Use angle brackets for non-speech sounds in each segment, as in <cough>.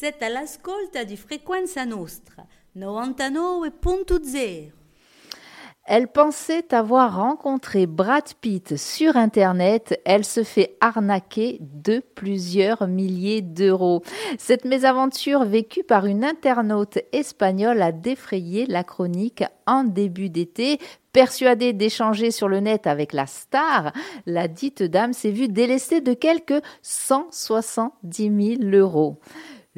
Siete all'ascolto di Frequenza Nostra 99.0. Elle pensait avoir rencontré Brad Pitt sur Internet. Elle se fait arnaquer de plusieurs milliers d'euros. Cette mésaventure vécue par une internaute espagnole a défrayé la chronique en début d'été. Persuadée d'échanger sur le net avec la star, la dite dame s'est vue délestée de quelques 170 000 euros.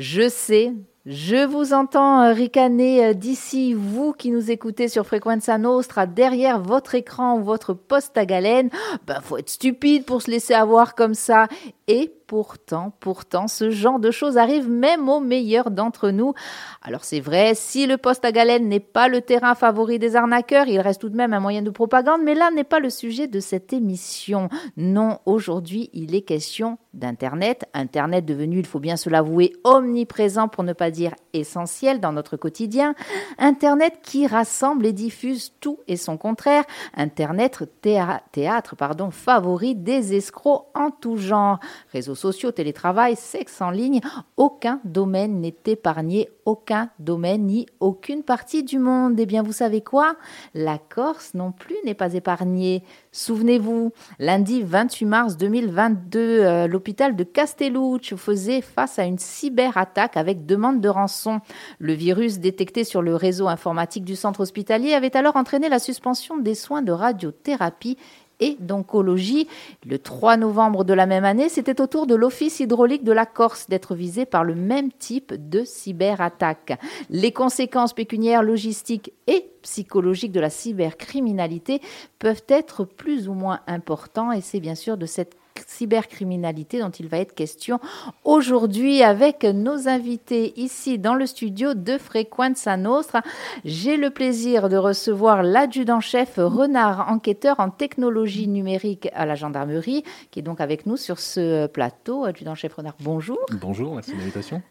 Je sais, je vous entends euh, ricaner euh, d'ici, vous qui nous écoutez sur Frequenza Nostra, derrière votre écran ou votre poste à galène. Ben, faut être stupide pour se laisser avoir comme ça. Et pourtant, pourtant, ce genre de choses arrive même aux meilleurs d'entre nous. Alors c'est vrai, si le poste à galène n'est pas le terrain favori des arnaqueurs, il reste tout de même un moyen de propagande, mais là n'est pas le sujet de cette émission. Non, aujourd'hui, il est question d'Internet. Internet devenu, il faut bien se l'avouer, omniprésent pour ne pas dire essentiel dans notre quotidien. Internet qui rassemble et diffuse tout et son contraire. Internet, théâtre, pardon, favori des escrocs en tout genre réseaux sociaux, télétravail, sexe en ligne, aucun domaine n'est épargné, aucun domaine ni aucune partie du monde. Eh bien, vous savez quoi? La Corse non plus n'est pas épargnée. Souvenez-vous, lundi 28 mars 2022, euh, l'hôpital de Castelluccio faisait face à une cyberattaque avec demande de rançon. Le virus détecté sur le réseau informatique du centre hospitalier avait alors entraîné la suspension des soins de radiothérapie et d'oncologie. Le 3 novembre de la même année, c'était au tour de l'Office hydraulique de la Corse d'être visé par le même type de cyberattaque. Les conséquences pécuniaires, logistiques et psychologiques de la cybercriminalité peuvent être plus ou moins importants et c'est bien sûr de cette cybercriminalité dont il va être question aujourd'hui avec nos invités ici dans le studio de Frequenza Nostra. J'ai le plaisir de recevoir l'adjudant-chef Renard, enquêteur en technologie numérique à la gendarmerie, qui est donc avec nous sur ce plateau. Adjudant-chef Renard, bonjour. Bonjour, merci de l'invitation.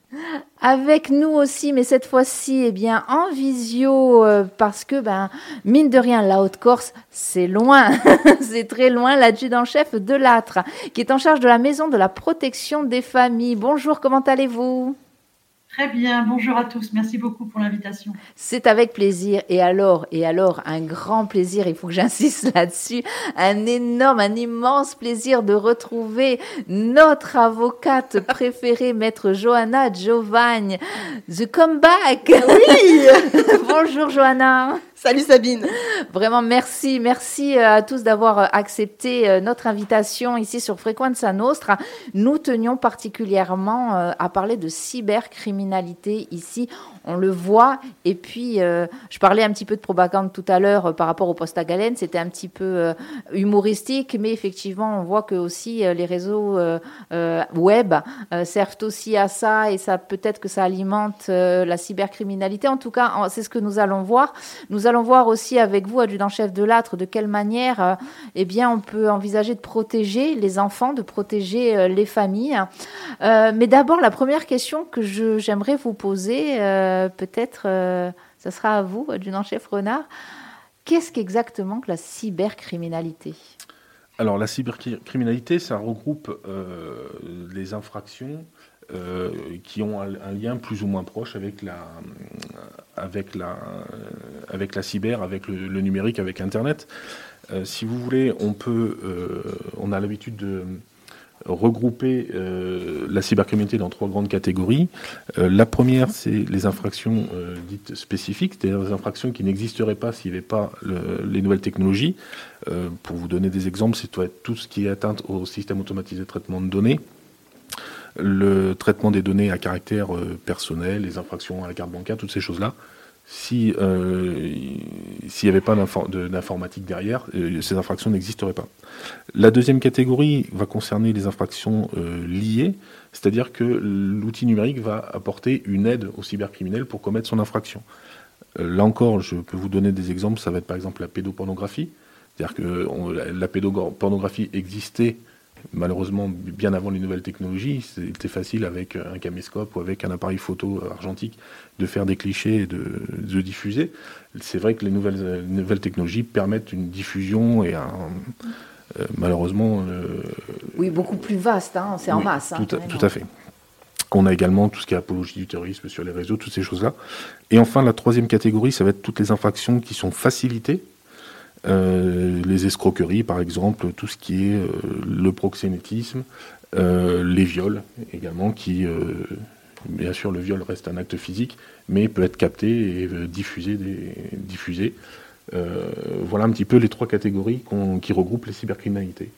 Avec nous aussi, mais cette fois-ci, eh bien, en visio, euh, parce que, ben, mine de rien, la Haute-Corse, c'est loin, <laughs> c'est très loin, l'adjudant-chef de l'âtre, qui est en charge de la maison de la protection des familles. Bonjour, comment allez-vous? Très bien, bonjour à tous, merci beaucoup pour l'invitation. C'est avec plaisir. Et alors, et alors, un grand plaisir, il faut que j'insiste <laughs> là-dessus, un énorme, un immense plaisir de retrouver notre avocate <laughs> préférée, maître Johanna Giovanni. The comeback Oui <laughs> Bonjour Johanna Salut Sabine. Vraiment merci, merci euh, à tous d'avoir accepté euh, notre invitation ici sur Frequenza Nostra. Nous tenions particulièrement euh, à parler de cybercriminalité ici on le voit. Et puis, euh, je parlais un petit peu de propagande tout à l'heure euh, par rapport au poste à galène. C'était un petit peu euh, humoristique, mais effectivement, on voit que aussi les réseaux web servent aussi à ça et ça peut-être que ça alimente la cybercriminalité. En tout cas, c'est ce que nous allons voir. Nous allons voir aussi avec vous, adjudant-chef de l'âtre, de quelle manière, eh bien, on peut envisager de protéger les enfants, de protéger les familles. mais d'abord, la première question que j'aimerais vous poser euh, peut-être, euh, ce sera à vous, adjudant-chef Renard. Qu'est-ce qu'exactement que la cybercriminalité? Alors, la cybercriminalité, ça regroupe euh, les infractions qui ont un, lien plus ou moins proche avec la, avec la, avec la cyber, avec le, numérique, avec Internet. si vous voulez, on peut, on a l'habitude de regrouper euh, la cybercriminalité dans trois grandes catégories. Euh, la première, c'est les infractions euh, dites spécifiques, c'est-à-dire les infractions qui n'existeraient pas s'il n'y avait pas les nouvelles technologies. pour vous donner des exemples, c'est tout ce qui est atteinte au système automatisé de traitement de données, le traitement des données à caractère personnel, les infractions à la carte bancaire, toutes ces choses-là euh, s'il n'y avait pas d'informatique derrière, euh, ces infractions n'existeraient pas. La deuxième catégorie va concerner les infractions euh, liées, c'est-à-dire que l'outil numérique va apporter une aide au cybercriminel pour commettre son infraction. là encore, je peux vous donner des exemples, ça va être par exemple la pédopornographie, c'est-à-dire que la pédopornographie existait malheureusement, bien avant les nouvelles technologies, c'était facile avec un caméscope ou avec un appareil photo argentique de faire des clichés et de, diffuser. C'est vrai que les nouvelles, nouvelles technologies permettent une diffusion et un, euh, malheureusement. oui, beaucoup plus vaste, hein, c'est en masse. Hein, tout, à, fait. On a également tout ce qui est apologie du terrorisme sur les réseaux, toutes ces choses-là. Et enfin, la troisième catégorie, ça va être toutes les infractions qui sont facilitées. Euh, les escroqueries, par exemple, tout ce qui est euh, le proxénétisme, euh, les viols également, qui, bien sûr, le viol reste un acte physique, mais peut être capté et diffusé. Voilà un petit peu les trois catégories qui regroupent les cybercriminalités.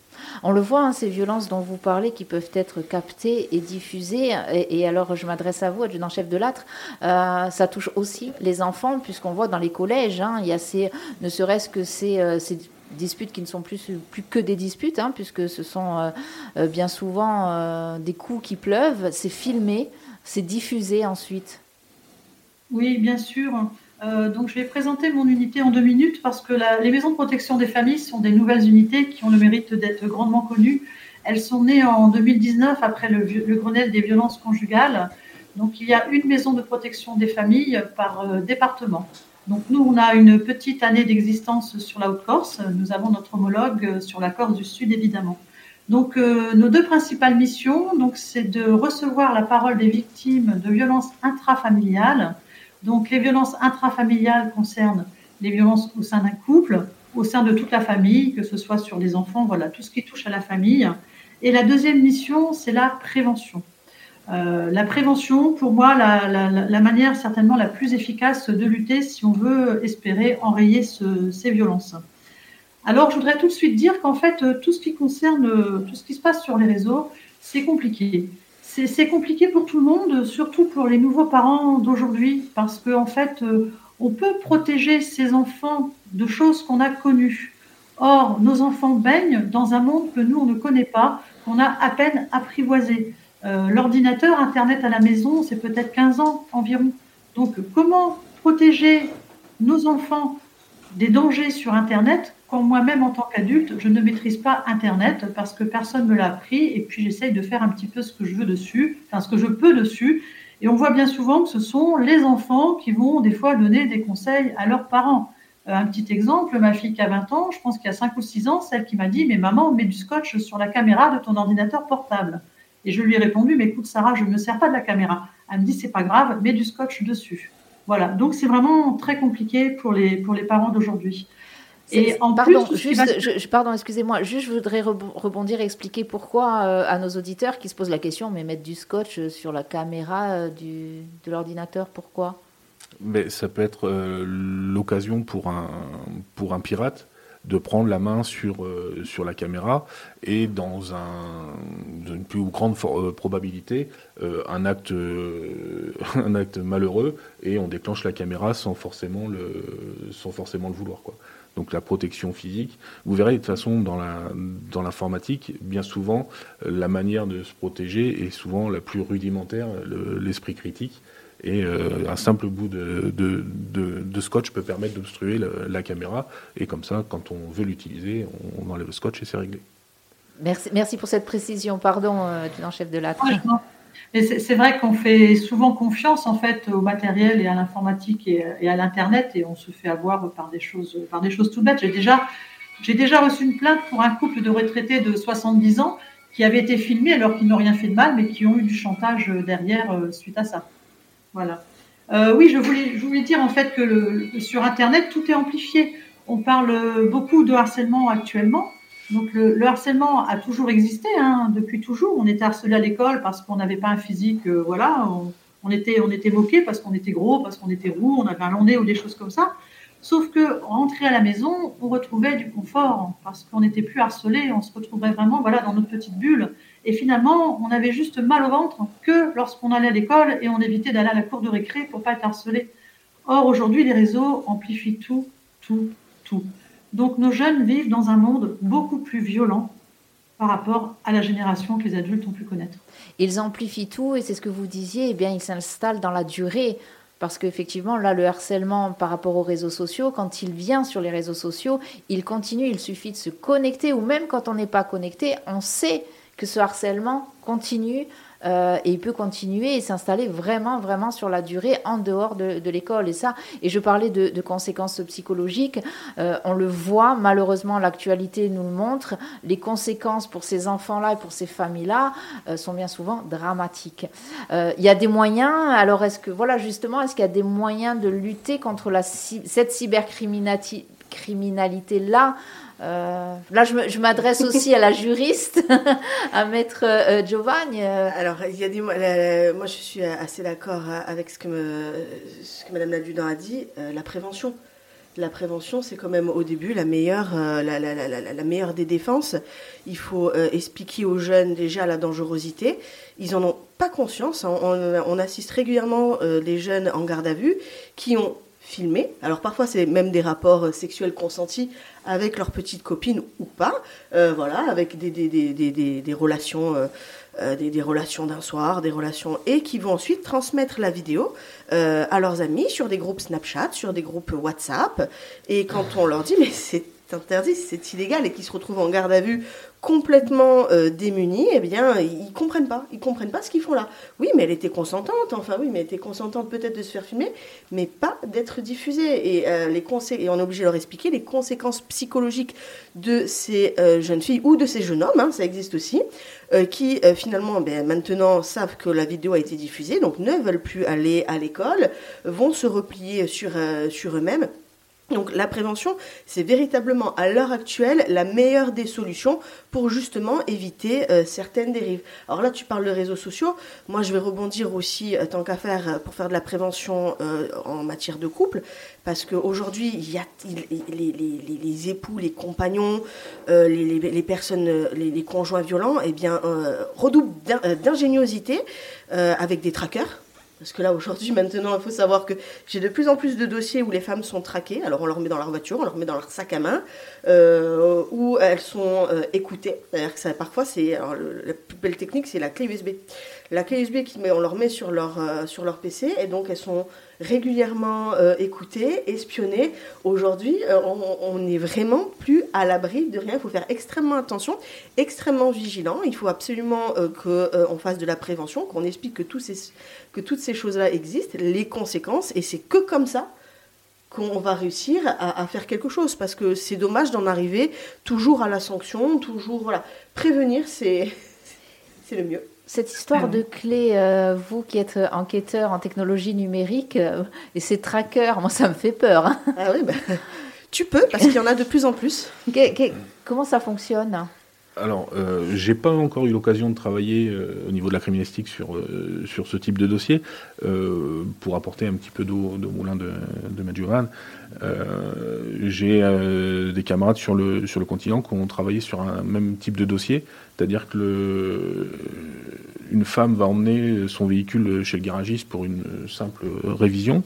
On le voit, hein, ces violences dont vous parlez qui peuvent être captées et diffusées. Et, alors, je m'adresse à vous, adjudant-chef de l'âtre, euh, ça touche aussi les enfants, puisqu'on voit dans les collèges, hein, il y a ces, ne serait-ce que ces, euh, disputes qui ne sont plus, plus que des disputes, hein, puisque ce sont euh, bien souvent des coups qui pleuvent, c'est filmé, c'est diffusé ensuite. Oui, bien sûr. Euh, donc, je vais présenter mon unité en deux minutes parce que les maisons de protection des familles sont des nouvelles unités qui ont le mérite d'être grandement connues. Elles sont nées en 2019 après le, Grenelle des violences conjugales. Donc, il y a une maison de protection des familles par euh, département. Donc, nous, on a une petite année d'existence sur la Haute-Corse. Nous avons notre homologue sur la Corse du Sud, évidemment. Donc, euh, nos deux principales missions, c'est de recevoir la parole des victimes de violences intrafamiliales donc les violences intrafamiliales concernent les violences au sein d'un couple, au sein de toute la famille, que ce soit sur les enfants, voilà, tout ce qui touche à la famille. Et la deuxième mission, c'est la prévention. Euh, la prévention, pour moi, la, la, manière certainement la plus efficace de lutter si on veut espérer enrayer ces violences. Alors, je voudrais tout de suite dire qu'en fait, tout ce qui concerne tout ce qui se passe sur les réseaux, c'est compliqué c'est compliqué pour tout le monde, surtout pour les nouveaux parents d'aujourd'hui, parce qu'en en fait, euh, on peut protéger ses enfants de choses qu'on a connues. Or, nos enfants baignent dans un monde que nous, on ne connaît pas, qu'on a à peine apprivoisé. Euh, l'ordinateur, Internet à la maison, c'est peut-être 15 ans environ. Donc, comment protéger nos enfants des dangers sur Internet quand moi-même, en tant qu'adulte, je ne maîtrise pas Internet parce que personne ne me l'a appris et puis j'essaye de faire un petit peu ce que je veux dessus, enfin ce que je peux dessus. Et on voit bien souvent que ce sont les enfants qui vont des fois donner des conseils à leurs parents. Euh, un petit exemple, ma fille qui a 20 ans, je pense qu'il y a 5 ou 6 ans, celle qui m'a dit Mais maman, mets du scotch sur la caméra de ton ordinateur portable. Et je lui ai répondu Mais écoute, Sarah, je ne me sers pas de la caméra. Elle me dit C'est pas grave, mets du scotch dessus. Voilà, donc c'est vraiment très compliqué pour les, pour les parents d'aujourd'hui. Et en pardon, juste, pardon, excusez-moi, juste je voudrais rebondir et expliquer pourquoi euh, à nos auditeurs qui se posent la question, mais mettre du scotch euh, sur la caméra euh, du, de l'ordinateur, pourquoi? Mais Ça peut être l'occasion pour un, pour un pirate de prendre la main sur, sur la caméra et dans un, une plus grande probabilité un, acte, <laughs> un acte malheureux et on déclenche la caméra sans forcément le, sans forcément le vouloir. Quoi donc la protection physique. Vous verrez de toute façon dans la dans l'informatique, bien souvent, la manière de se protéger est souvent la plus rudimentaire, l'esprit critique. Et euh, un simple bout de, de, de, scotch peut permettre d'obstruer la caméra. Et comme ça, quand on veut l'utiliser, on, enlève le scotch et c'est réglé. Merci, merci pour cette précision. Pardon, euh, chef de la. Mais c'est vrai qu'on fait souvent confiance en fait au matériel et à l'informatique et, à l'internet et on se fait avoir par des choses, par des choses tout bêtes. J'ai déjà, j'ai déjà reçu une plainte pour un couple de retraités de 70 ans qui avaient été filmés alors qu'ils n'ont rien fait de mal, mais qui ont eu du chantage derrière euh, suite à ça. Voilà. Euh, oui, je voulais, je voulais dire en fait que sur Internet tout est amplifié. On parle beaucoup de harcèlement actuellement. Donc le, harcèlement a toujours existé, hein, depuis toujours. On était harcelé à l'école parce qu'on n'avait pas un physique, euh, voilà, on, était, on était moqué parce qu'on était gros, parce qu'on était roux, on avait un long ou des choses comme ça. Sauf que rentrer à la maison, on retrouvait du confort parce qu'on n'était plus harcelé, on se retrouvait vraiment voilà dans notre petite bulle. Et finalement, on avait juste mal au ventre que lorsqu'on allait à l'école et on évitait d'aller à la cour de récré pour pas être harcelé. Or aujourd'hui, les réseaux amplifient tout, tout, tout. Donc nos jeunes vivent dans un monde beaucoup plus violent par rapport à la génération que les adultes ont pu connaître. Ils amplifient tout et c'est ce que vous disiez, eh bien ils s'installent dans la durée. Parce qu'effectivement, là, le harcèlement par rapport aux réseaux sociaux, quand il vient sur les réseaux sociaux, il continue, il suffit de se connecter, ou même quand on n'est pas connecté, on sait que ce harcèlement continue euh, et il peut continuer et s'installer vraiment, vraiment sur la durée en dehors de, l'école. Et ça, et je parlais de, conséquences psychologiques, euh, on le voit, malheureusement, l'actualité nous le montre, les conséquences pour ces enfants-là et pour ces familles-là euh, sont bien souvent dramatiques. Il y a des moyens, alors est-ce que, voilà, justement, est-ce qu'il y a des moyens de lutter contre cette cybercriminalité-là euh, là, je m'adresse aussi à la juriste, <laughs> à maître euh, Giovanni. Euh. Alors, il a des, moi, je suis assez d'accord avec ce que, me, ce Madame a dit. la prévention. La prévention, c'est quand même au début la meilleure, la, meilleure des défenses. Il faut expliquer aux jeunes déjà la dangerosité. Ils en ont pas conscience. Hein. On assiste régulièrement des jeunes en garde à vue qui ont Alors parfois c'est même des rapports sexuels consentis avec leur petite copine ou pas, euh, voilà, avec des, des, des, des relations, euh, euh, des, relations d'un soir, des relations, et qui vont ensuite transmettre la vidéo à leurs amis sur des groupes Snapchat, sur des groupes WhatsApp, et quand on leur dit mais c'est interdit, c'est illégal, et qui se retrouvent en garde à vue complètement euh, démunis, eh bien, ils comprennent pas. Ils comprennent pas ce qu'ils font là. Oui, mais elle était consentante. Enfin, oui, mais elle était consentante peut-être de se faire filmer, mais pas d'être diffusée. Et, euh, on est obligé de leur expliquer les conséquences psychologiques de ces euh, jeunes filles ou de ces jeunes hommes, hein, ça existe aussi, qui finalement, ben, maintenant, savent que la vidéo a été diffusée, donc ne veulent plus aller à l'école, vont se replier sur eux-mêmes donc la prévention, c'est véritablement à l'heure actuelle la meilleure des solutions pour justement éviter euh, certaines dérives. Alors là, tu parles de réseaux sociaux. Moi, je vais rebondir aussi, euh, tant qu'à faire, euh, pour faire de la prévention en matière de couple, parce qu'aujourd'hui, les, époux, les compagnons, les, personnes, les, conjoints violents, eh bien, redoublent d'ingéniosité avec des trackers parce que là, aujourd'hui, <laughs> maintenant, il faut savoir que j'ai de plus en plus de dossiers où les femmes sont traquées. Alors, on leur met dans leur voiture, on leur met dans leur sac à main, euh, où elles sont euh, écoutées. C'est-à-dire que parfois, c'est la plus belle technique, c'est la clé USB. La clé USB, qui met, on leur met sur leur, euh, sur leur PC, et donc elles sont régulièrement euh, écoutées, espionnées. Aujourd'hui, on n'est vraiment plus à l'abri de rien. Il faut faire extrêmement attention, extrêmement vigilant. Il faut absolument qu'on fasse de la prévention, qu'on explique que toutes ces choses-là existent, les conséquences, et c'est que comme ça qu'on va réussir à, faire quelque chose, parce que c'est dommage d'en arriver toujours à la sanction, toujours, voilà, prévenir, c'est <laughs> le mieux. Cette histoire de clé, euh, vous qui êtes enquêteur en technologie numérique, euh, et ces trackers, moi ça me fait peur. Hein. Ah oui, bah, tu peux, parce qu'il y en a de plus en plus. <laughs> comment ça fonctionne? Alors, euh, j'ai pas encore eu l'occasion de travailler euh, au niveau de la criminalistique sur, euh, sur ce type de dossier. Pour apporter un petit peu d'eau de moulin de, de j'ai des camarades sur le, sur le continent qui ont travaillé sur un même type de dossier. C'est-à-dire que le, une femme va emmener son véhicule chez le garagiste pour une simple révision.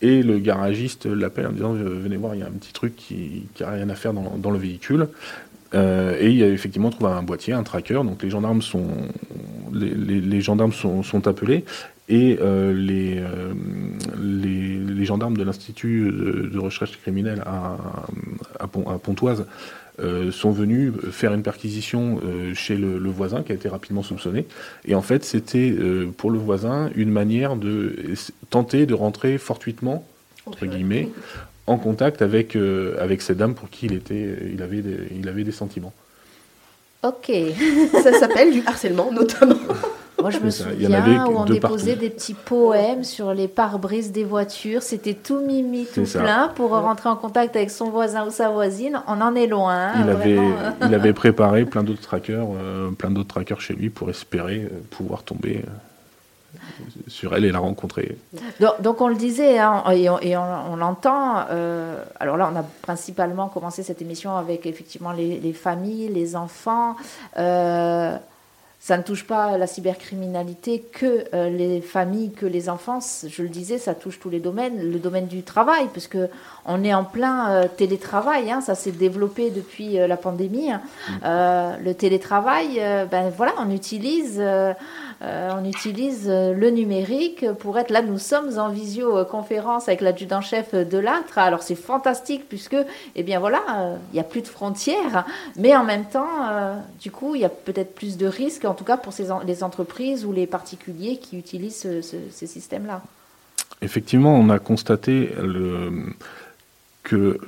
Et le garagiste l'appelle en disant Venez voir, il y a un petit truc qui n'a rien à faire dans, dans le véhicule. Euh, et il a effectivement trouvé un boîtier, un tracker. Donc les gendarmes sont, les, gendarmes sont, appelés et euh, euh, les, les, gendarmes de l'Institut de, recherche criminelle à, à, Pontoise sont venus faire une perquisition chez le, voisin qui a été rapidement soupçonné. Et en fait, c'était pour le voisin une manière de tenter de rentrer fortuitement, entre guillemets, en contact avec, euh, avec cette dame pour qui il, était, il, avait des, il avait des sentiments. Ok. <laughs> Ça s'appelle du harcèlement, notamment. <laughs> Moi, je me souviens où on déposait des petits poèmes sur les pare-brises des voitures. C'était tout mimi, tout plein pour rentrer en contact avec son voisin ou sa voisine. On en est loin. il, avait, il avait <laughs> préparé plein d'autres trackers, euh, plein d'autres trackers chez lui pour espérer euh, pouvoir tomber sur elle et la rencontrer. Donc, on le disait, hein, et on, l'entend. Euh, alors là, on a principalement commencé cette émission avec effectivement les, familles, les enfants. Euh, ça ne touche pas la cybercriminalité que euh, les familles, que les enfants. Je le disais, ça touche tous les domaines. Le domaine du travail, parce que on est en plein télétravail. Hein, ça s'est développé depuis la pandémie. Hein. Mm. le télétravail, ben voilà, on utilise euh, on utilise euh, le numérique pour être là. Nous sommes en visioconférence avec l'adjudant-chef de l'ATRA. Alors c'est fantastique puisque, eh bien voilà, euh, il n'y a plus de frontières, mais en même temps, du coup, il y a peut-être plus de risques. en tout cas pour les entreprises ou les particuliers qui utilisent ces systèmes-là. Effectivement, on a constaté le, que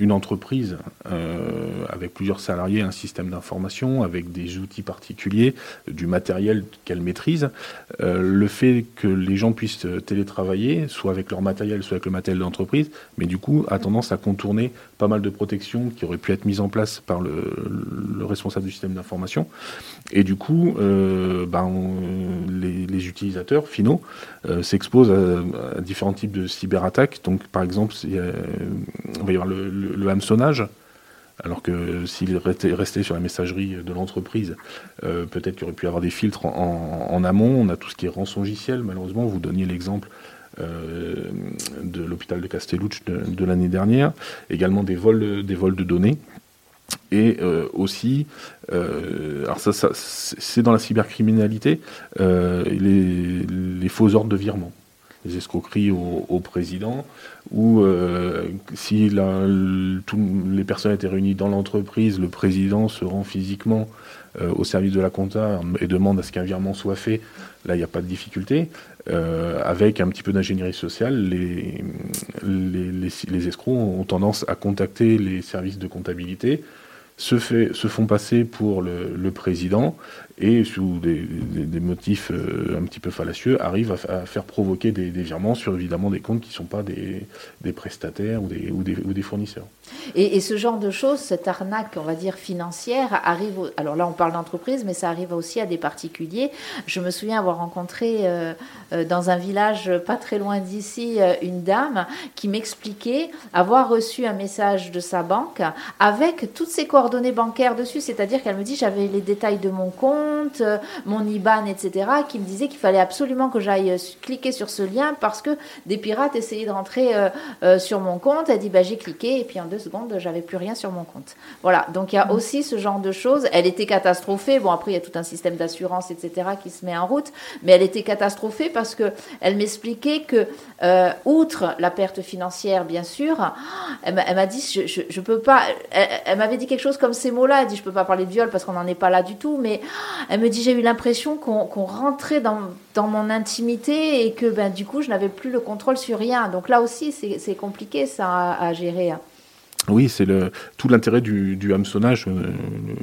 une entreprise euh, avec plusieurs salariés, un système d'information, avec des outils particuliers, du matériel qu'elle maîtrise, euh, le fait que les gens puissent télétravailler, soit avec leur matériel, soit avec le matériel de l'entreprise, mais du coup a tendance à contourner pas mal de protections qui auraient pu être mises en place par le, responsable du système d'information. Et du coup, euh, ben, les, utilisateurs finaux s'exposent à, à, différents types de cyberattaques. Donc par exemple, on va y avoir le, hameçonnage. Alors que s'il restait sur la messagerie de l'entreprise, euh, peut-être qu'il aurait pu y avoir des filtres en, amont. On a tout ce qui est rançongiciel, malheureusement. Vous donniez l'exemple euh, de l'hôpital de Castellucci de, l'année dernière. Également des vols, des vols de données. Et euh, aussi, alors ça, c'est dans la cybercriminalité, les, faux ordres de virement les escroqueries au, président, ou euh, si les personnes étaient réunies dans l'entreprise, le président se rend physiquement euh, au service de la compta et demande à ce qu'un virement soit fait, là il n'y a pas de difficulté. Euh, avec un petit peu d'ingénierie sociale, les, escrocs ont tendance à contacter les services de comptabilité se, font passer pour le président et sous des, motifs euh, un petit peu fallacieux arrivent à, faire provoquer des, virements sur évidemment des comptes qui ne sont pas des, prestataires ou des, ou, ou fournisseurs. Et, ce genre de choses, cette arnaque, on va dire financière, arrive. alors là, on parle d'entreprise, mais ça arrive aussi à des particuliers. Je me souviens avoir rencontré euh, euh, dans un village pas très loin d'ici une dame qui m'expliquait avoir reçu un message de sa banque avec toutes ses coordonnées bancaires dessus, c'est-à-dire qu'elle me dit j'avais les détails de mon compte, euh, mon IBAN, etc., qui me disait qu'il fallait absolument que j'aille euh, cliquer sur ce lien parce que des pirates essayaient de rentrer euh, sur mon compte. Elle dit bah, j'ai cliqué et puis en deux secondes j'avais plus rien sur mon compte. Voilà, donc il y a mm. aussi ce genre de choses. Elle était catastrophée. Bon après il y a tout un système d'assurance, etc., qui se met en route, mais elle était catastrophée parce que elle m'expliquait que outre la perte financière, bien sûr, elle m'a dit je, je, peux pas. elle m'avait dit quelque chose comme ces mots-là. Elle dit, je peux pas parler de viol parce qu'on n'en est pas là du tout, mais elle me dit, j'ai eu l'impression qu'on rentrait dans, dans, mon intimité et que ben, du coup, je n'avais plus le contrôle sur rien. Donc là aussi, c'est compliqué ça à, gérer. Oui, c'est tout l'intérêt du, du, hameçonnage, euh,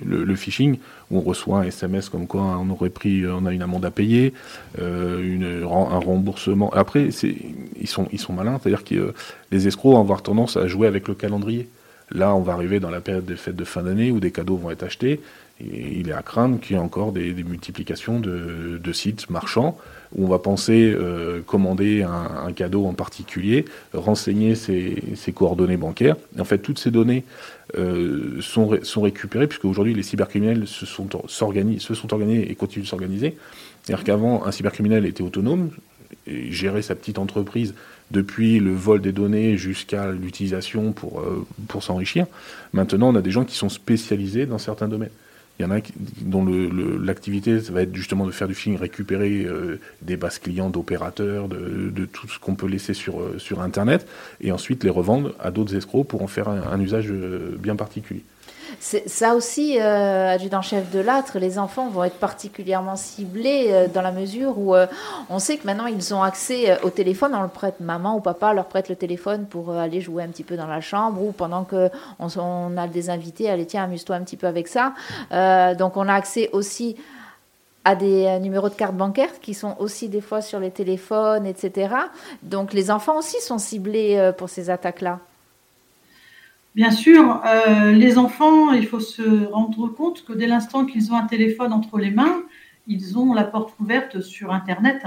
le, phishing, où on reçoit un SMS comme quoi on aurait pris, on a une amende à payer, euh, une, un remboursement. Après, ils sont, ils sont malins, c'est-à-dire que les escrocs vont avoir tendance à jouer avec le calendrier. Là, on va arriver dans la période des fêtes de fin d'année où des cadeaux vont être achetés. Il est à craindre qu'il y ait encore des, multiplications de, sites marchands où on va penser euh, commander un, cadeau en particulier, renseigner ses, coordonnées bancaires. en fait, toutes ces données euh, sont, récupérées, puisque aujourd'hui, les cybercriminels se sont, organisés et continuent de s'organiser. C'est-à-dire qu'avant, un cybercriminel était autonome, et gérait sa petite entreprise depuis le vol des données jusqu'à l'utilisation pour, euh, pour s'enrichir. Maintenant, on a des gens qui sont spécialisés dans certains domaines. Il y en a dont l'activité va être justement de faire du phishing, récupérer euh, des bases clients d'opérateurs, de, tout ce qu'on peut laisser euh, sur Internet, et ensuite les revendre à d'autres escrocs pour en faire un usage bien particulier. Ça aussi, euh, adjudant-chef de l'âtre, les enfants vont être particulièrement ciblés euh, dans la mesure où euh, on sait que maintenant ils ont accès au téléphone, on le prête, maman ou papa leur prête le téléphone pour aller jouer un petit peu dans la chambre ou pendant qu'on on a des invités, allez tiens, amuse-toi un petit peu avec ça. donc on a accès aussi à des numéros de carte bancaire qui sont aussi des fois sur les téléphones, etc. Donc les enfants aussi sont ciblés pour ces attaques-là. Bien sûr, euh, les enfants, il faut se rendre compte que dès l'instant qu'ils ont un téléphone entre les mains, ils ont la porte ouverte sur Internet.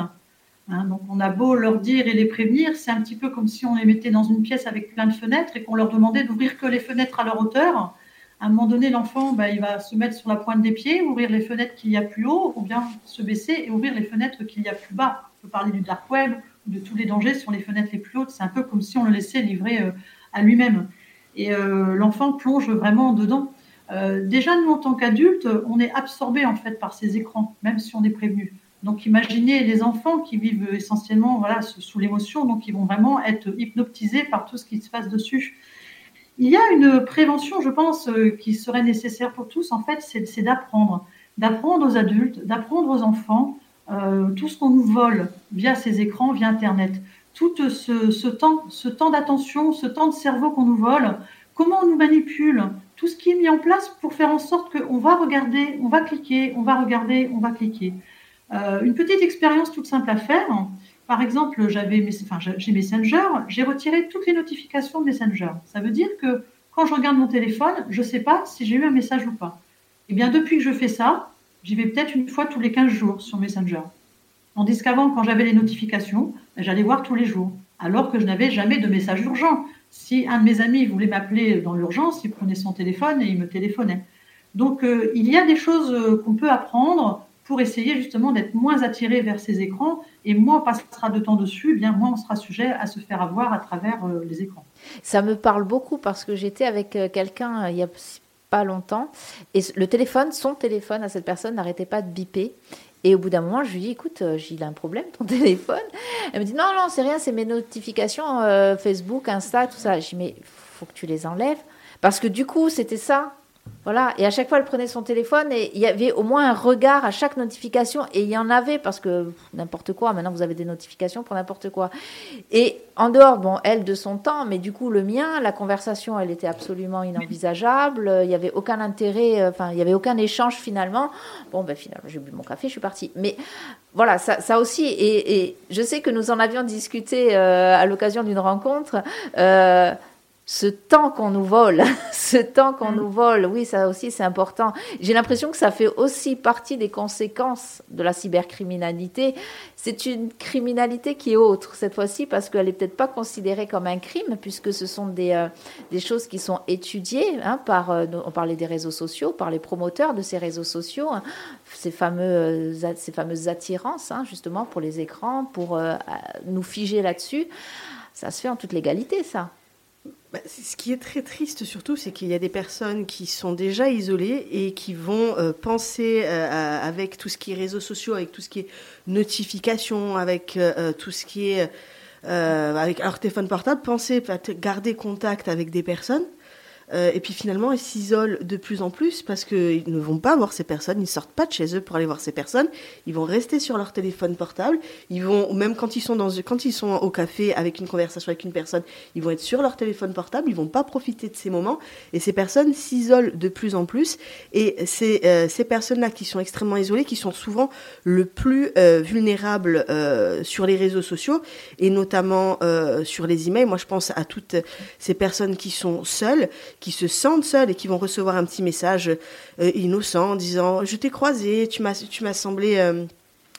Hein, donc on a beau leur dire et les prévenir, c'est un petit peu comme si on les mettait dans une pièce avec plein de fenêtres et qu'on leur demandait d'ouvrir que les fenêtres à leur hauteur. À un moment donné, l'enfant, bah, il va se mettre sur la pointe des pieds, ouvrir les fenêtres qu'il y a plus haut, ou bien se baisser et ouvrir les fenêtres qu'il y a plus bas. On peut parler du dark web, de tous les dangers sur les fenêtres les plus hautes. C'est un peu comme si on le laissait livrer euh, à lui-même et euh, l'enfant plonge vraiment dedans. Euh, déjà, nous, en tant qu'adultes, on est absorbé en fait par ces écrans, même si on est prévenu. Donc, imaginez les enfants qui vivent essentiellement voilà, sous l'émotion, donc ils vont vraiment être hypnotisés par tout ce qui se passe dessus. Il y a une prévention, je pense, euh, qui serait nécessaire pour tous, en fait, c'est d'apprendre. d'apprendre aux adultes, d'apprendre aux enfants tout ce qu'on nous vole via ces écrans, via Internet, tout ce, temps, ce temps d'attention, ce temps de cerveau qu'on nous vole, comment on nous manipule, tout ce qui est mis en place pour faire en sorte qu'on va regarder, on va cliquer, on va regarder, on va cliquer. Euh, une petite expérience toute simple à faire. Par exemple, j'avais, enfin, j'ai Messenger, j'ai retiré toutes les notifications de Messenger. Ça veut dire que quand je regarde mon téléphone, je ne sais pas si j'ai eu un message ou pas. Eh bien, depuis que je fais ça, j'y vais peut-être une fois tous les 15 jours sur Messenger. Tandis qu'avant, quand j'avais les notifications, ben, j'allais voir tous les jours, alors que je n'avais jamais de message urgent. Si un de mes amis voulait m'appeler dans l'urgence, il prenait son téléphone et il me téléphonait. Donc, euh, il y a des choses euh, qu'on peut apprendre pour essayer justement d'être moins attiré vers ces écrans. Et moins on passera de temps dessus, eh bien moins on sera sujet à se faire avoir à travers euh, les écrans. Ça me parle beaucoup parce que j'étais avec quelqu'un il y a pas longtemps et le téléphone, son téléphone à cette personne n'arrêtait pas de biper. Et au bout d'un moment, je lui dis, écoute, euh, j'ai un problème, ton <laughs> téléphone. Elle me dit, non, non, c'est rien, c'est mes notifications euh, Facebook, Insta, tout ça. Je dis, mais faut que tu les enlèves. Parce que du coup, c'était ça. Voilà, et à chaque fois, elle prenait son téléphone et il y avait au moins un regard à chaque notification. Et il y en avait parce que n'importe quoi, maintenant vous avez des notifications pour n'importe quoi. Et en dehors, bon, elle de son temps, mais du coup, le mien, la conversation, elle était absolument inenvisageable. Il n'y avait aucun intérêt, euh, enfin, il n'y avait aucun échange finalement. Bon, ben finalement, j'ai bu mon café, je suis partie. Mais voilà, ça, aussi, et, je sais que nous en avions discuté euh, à l'occasion d'une rencontre. Euh, ce temps qu'on nous vole, <laughs> ce temps qu'on mm. nous vole, oui, ça aussi c'est important. J'ai l'impression que ça fait aussi partie des conséquences de la cybercriminalité. C'est une criminalité qui est autre cette fois-ci parce qu'elle n'est peut-être pas considérée comme un crime puisque ce sont des, euh, des choses qui sont étudiées hein, par, euh, on parlait des réseaux sociaux, par les promoteurs de ces réseaux sociaux, hein, ces, fameux, euh, ces fameuses attirances hein, justement pour les écrans, pour nous figer là-dessus. Ça se fait en toute légalité, ça. Bah, ce qui est très triste surtout, c'est qu'il y a des personnes qui sont déjà isolées et qui vont euh, penser euh, avec tout ce qui est réseaux sociaux, avec tout ce qui est notifications, avec euh, tout ce qui est avec leur téléphone portable, penser garder contact avec des personnes euh, et puis finalement, ils s'isolent de plus en plus parce qu'ils ne vont pas voir ces personnes, ils sortent pas de chez eux pour aller voir ces personnes. Ils vont rester sur leur téléphone portable. Ils vont, même quand ils sont dans, quand ils sont au café avec une conversation avec une personne, ils vont être sur leur téléphone portable. Ils vont pas profiter de ces moments. Et ces personnes s'isolent de plus en plus. Et c'est euh, ces personnes-là qui sont extrêmement isolées, qui sont souvent le plus euh, vulnérables sur les réseaux sociaux et notamment sur les emails. Moi, je pense à toutes ces personnes qui sont seules qui se sentent seuls et qui vont recevoir un petit message euh, innocent en disant je t'ai croisé, tu m'as tu semblé euh,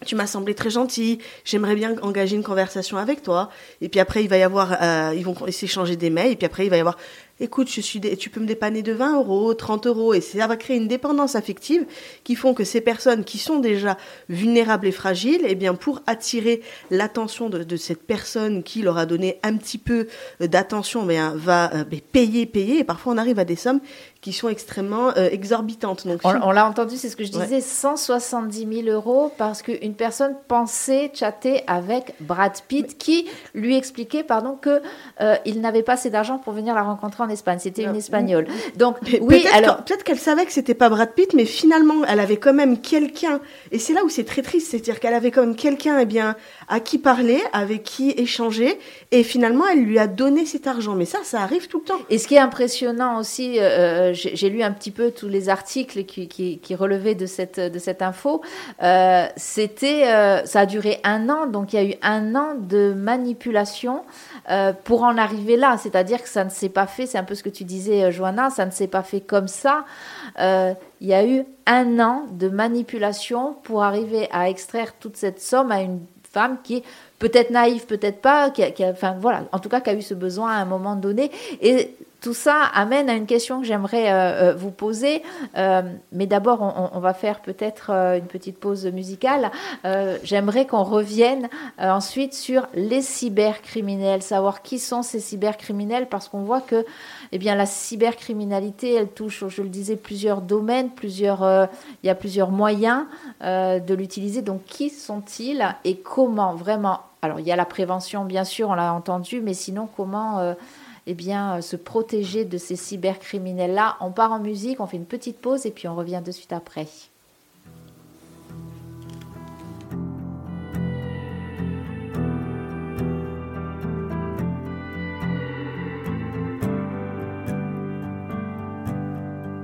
tu semblé très gentil, j'aimerais bien engager une conversation avec toi. Et puis après, il va y avoir, euh, ils vont s'échanger des mails. Et puis après, il va y avoir, écoute, je suis, tu peux me dépanner de 20 euros, 30 euros. Et ça va créer une dépendance affective qui font que ces personnes qui sont déjà vulnérables et fragiles, eh bien, pour attirer l'attention de, cette personne qui leur a donné un petit peu d'attention, mais hein, va euh, payer, payer. Et parfois, on arrive à des sommes qui sont extrêmement euh, exorbitantes. Donc, on, l'a entendu, c'est ce que je disais, 170 000 euros parce qu'une personne pensait chatter avec Brad Pitt qui lui expliquait pardon, qu'il euh, il n'avait pas assez d'argent pour venir la rencontrer en Espagne. C'était une Espagnole. Donc, oui, alors... Peut-être qu'elle savait que c'était pas Brad Pitt, mais finalement, elle avait quand même quelqu'un. Et c'est là où c'est très triste, c'est-à-dire qu'elle avait quand même quelqu'un eh bien, à qui parler, avec qui échanger. Et finalement, elle lui a donné cet argent. Mais ça, ça arrive tout le temps. Et ce qui est impressionnant aussi... Euh, j'ai lu un petit peu tous les articles qui, relevaient de cette, de cette info. Euh, c'était, euh, ça a duré un an, donc il y a eu un an de manipulation euh, pour en arriver là. C'est-à-dire que ça ne s'est pas fait, c'est un peu ce que tu disais, Johanna, ça ne s'est pas fait comme ça. il y a eu un an de manipulation pour arriver à extraire toute cette somme à une femme qui est peut-être naïve, peut-être pas, qui qui enfin voilà, en tout cas qui a eu ce besoin à un moment donné. Et tout ça amène à une question que j'aimerais euh, euh, vous poser, euh, mais d'abord on, va faire peut-être une petite pause musicale. j'aimerais qu'on revienne ensuite sur les cybercriminels, savoir qui sont ces cybercriminels, parce qu'on voit que eh bien, la cybercriminalité, elle touche, je le disais, plusieurs domaines, plusieurs, il y a plusieurs moyens de l'utiliser. Donc qui sont-ils et comment vraiment? Alors il y a la prévention, bien sûr, on l'a entendu, mais sinon comment eh bien, euh, se protéger de ces cybercriminels-là. On part en musique, on fait une petite pause et puis on revient de suite après.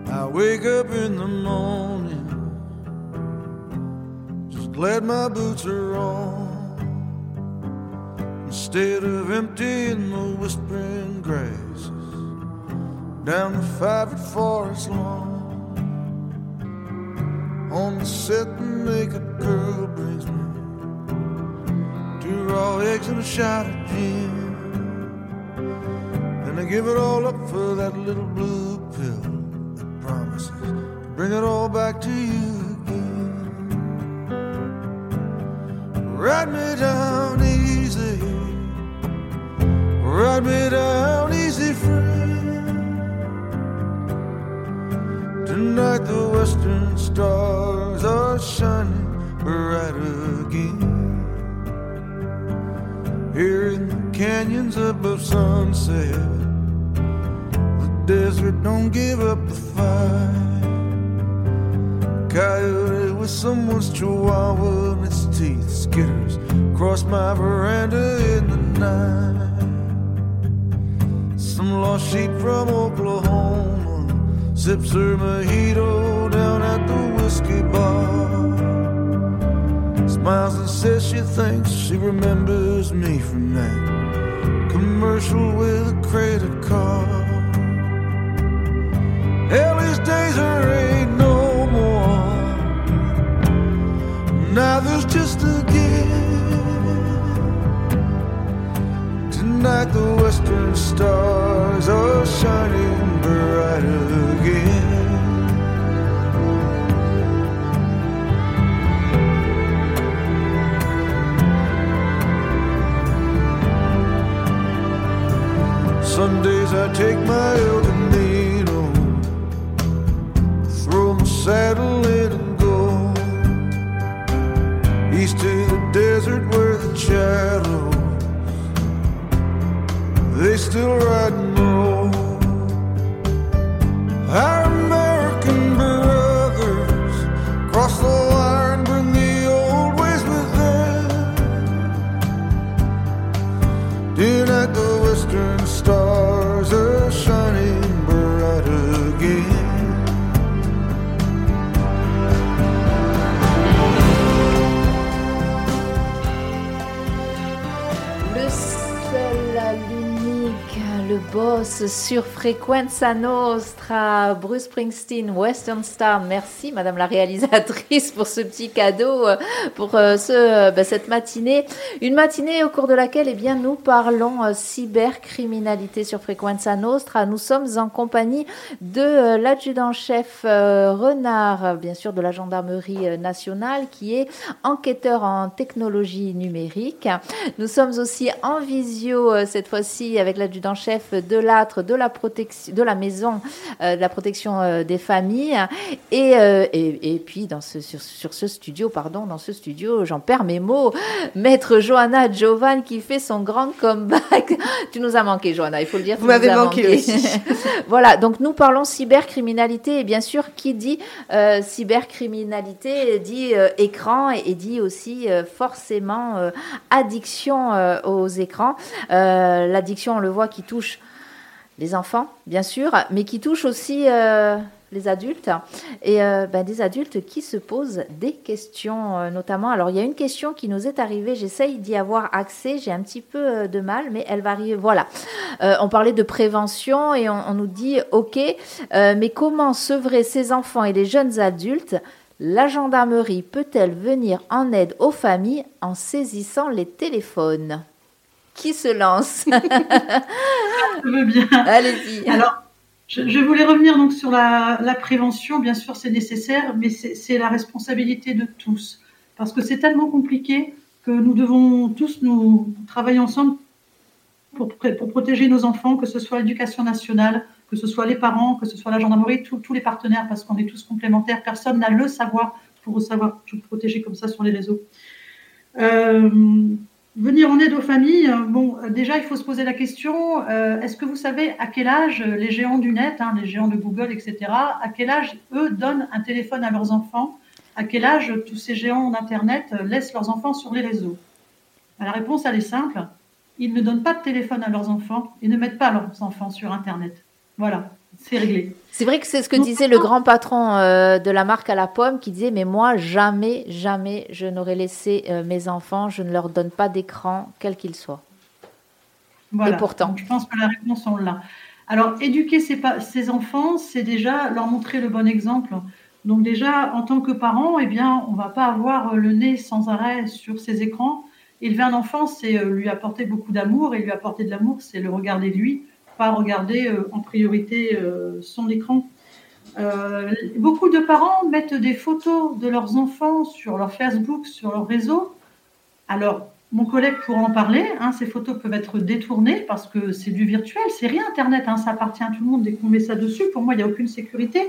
I wake up in the morning, just glad my boots are. Instead of emptying the whispering grasses down the five forest lawn. On the set, the makeup girl brings me two raw eggs and a shot of gin. And I give it all up for that little blue pill that promises to bring it all back to you again. Ride me down easy, ride me down easy, friend. Tonight the western stars are shining bright again. Here in the canyons above sunset, the desert don't give up the fight. Coyote with someone's chihuahua and its teeth skitters across my veranda in the night. Some lost sheep from Oklahoma sips her mojito down at the whiskey bar. Smiles and says she thinks she remembers me from that commercial with a credit card. Hell, these days there ain't no more. Now there's just a. Tonight the western stars are shining bright again. Sundays I take my El Camino, throw my saddle in and go east to the desert where the shadows they still ride and roll. Our boss sur Frequenza Nostra, Bruce Springsteen, Western Star. Merci Madame la réalisatrice pour ce petit cadeau, euh, pour euh, ce, euh, bah, cette matinée. Une matinée au cours de laquelle eh bien, nous parlons cybercriminalité sur Frequenza Nostra. Nous sommes en compagnie de l'adjudant-chef Renard, bien sûr de la gendarmerie nationale, qui est enquêteur en technologie numérique. Nous sommes aussi en visio cette fois-ci avec l'adjudant-chef de l'âtre de la protection de la maison euh, de la protection euh, des familles et, euh, et, et puis dans ce, sur, sur ce studio pardon dans ce studio j'en perds mes mots maître Johanna Jovan qui fait son grand comeback <laughs> tu nous as manqué Johanna il faut le dire Vous m'avez manqué aussi. <laughs> voilà donc nous parlons cybercriminalité et bien sûr qui dit euh, cybercriminalité dit euh, écran et, et dit aussi euh, forcément addiction aux écrans. L'addiction, on le voit, qui touche les enfants, bien sûr, mais qui touche aussi euh, les adultes. Et euh, ben, des adultes qui se posent des questions euh, notamment. Alors il y a une question qui nous est arrivée, j'essaye d'y avoir accès, j'ai un petit peu de mal, mais elle va arriver. Voilà, on parlait de prévention et on, on nous dit ok, mais comment sevrer ces enfants et les jeunes adultes? La gendarmerie peut-elle venir en aide aux familles en saisissant les téléphones? Qui se lance <laughs> Je veux bien. Allez-y. Alors, je, je voulais revenir donc sur la, la prévention. Bien sûr, c'est nécessaire, mais c'est la responsabilité de tous. Parce que c'est tellement compliqué que nous devons tous nous travailler ensemble pour, protéger nos enfants, que ce soit l'éducation nationale, que ce soit les parents, que ce soit la gendarmerie, tous- tous les partenaires, parce qu'on est tous complémentaires. Personne n'a le savoir pour savoir se protéger comme ça sur les réseaux. Euh, venir en aide aux familles, euh, bon, euh, déjà, il faut se poser la question, euh, est-ce que vous savez à quel âge les géants du net, hein, les géants de Google, etc., à quel âge, eux, donnent un téléphone à leurs enfants? À quel âge tous ces géants d'Internet laissent leurs enfants sur les réseaux? La réponse, elle est simple. Ils ne donnent pas de téléphone à leurs enfants et ne mettent pas leurs enfants sur Internet. Voilà. c'est réglé. C'est vrai que c'est ce que disait le grand patron euh, de la marque à la pomme qui disait mais moi jamais jamais je n'aurais laissé euh, mes enfants je ne leur donne pas d'écran quel qu'il soit. Voilà. Et pourtant. Donc, je pense que la réponse on l'a. Alors éduquer ses, ses enfants, c'est déjà leur montrer le bon exemple. Donc déjà en tant que parent, eh bien on va pas avoir euh, le nez sans arrêt sur ces écrans. Élever un enfant, c'est lui apporter beaucoup d'amour et lui apporter de l'amour, c'est le regarder lui, pas regarder euh, en priorité euh, son écran. Euh, beaucoup de parents mettent des photos de leurs enfants sur leur Facebook, sur leur réseau. Alors, mon collègue pourra en parler. hein, ces photos peuvent être détournées parce que c'est du virtuel, c'est rien Internet, hein, ça appartient à tout le monde dès qu'on met ça dessus. Pour moi, il n'y a aucune sécurité.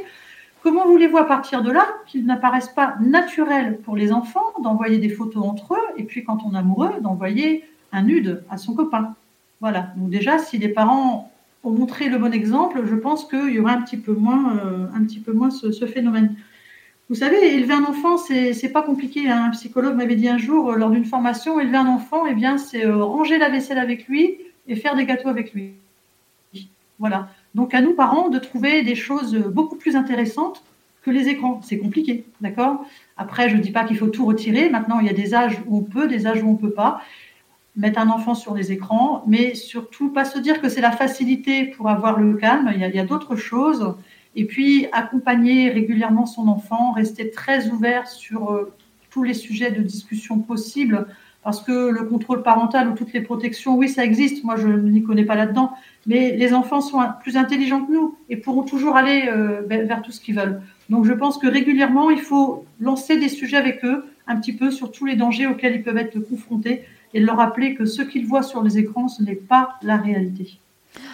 Comment voulez-vous à partir de là qu'il n'apparaisse pas naturel pour les enfants d'envoyer des photos entre eux et puis quand on est amoureux d'envoyer un nude à son copain? Voilà. Donc déjà, si les parents ont montré le bon exemple, je pense qu'il y aura un petit peu moins, euh, un petit peu moins ce, phénomène. Vous savez, élever un enfant, c'est pas compliqué. hein. Un psychologue m'avait dit un jour, euh, lors d'une formation, élever un enfant, eh bien, c'est euh, ranger la vaisselle avec lui et faire des gâteaux avec lui. Voilà. Donc, à nous, parents, de trouver des choses beaucoup plus intéressantes que les écrans. C'est compliqué, d'accord? Après, je ne dis pas qu'il faut tout retirer. Maintenant, il y a des âges où on peut, des âges où on ne peut pas mettre un enfant sur les écrans, mais surtout pas se dire que c'est la facilité pour avoir le calme. Il y a, d'autres choses. Et puis, accompagner régulièrement son enfant, rester très ouvert sur euh, tous les sujets de discussion possibles, parce que le contrôle parental ou toutes les protections, oui, ça existe. Moi, je n'y connais pas là-dedans. Mais les enfants sont plus intelligents que nous et pourront toujours aller euh, vers vers tout ce qu'ils veulent. Donc, je pense que régulièrement, il faut lancer des sujets avec eux, un petit peu sur tous les dangers auxquels ils peuvent être confrontés et leur rappeler que ce qu'ils voient sur les écrans, ce n'est pas la réalité.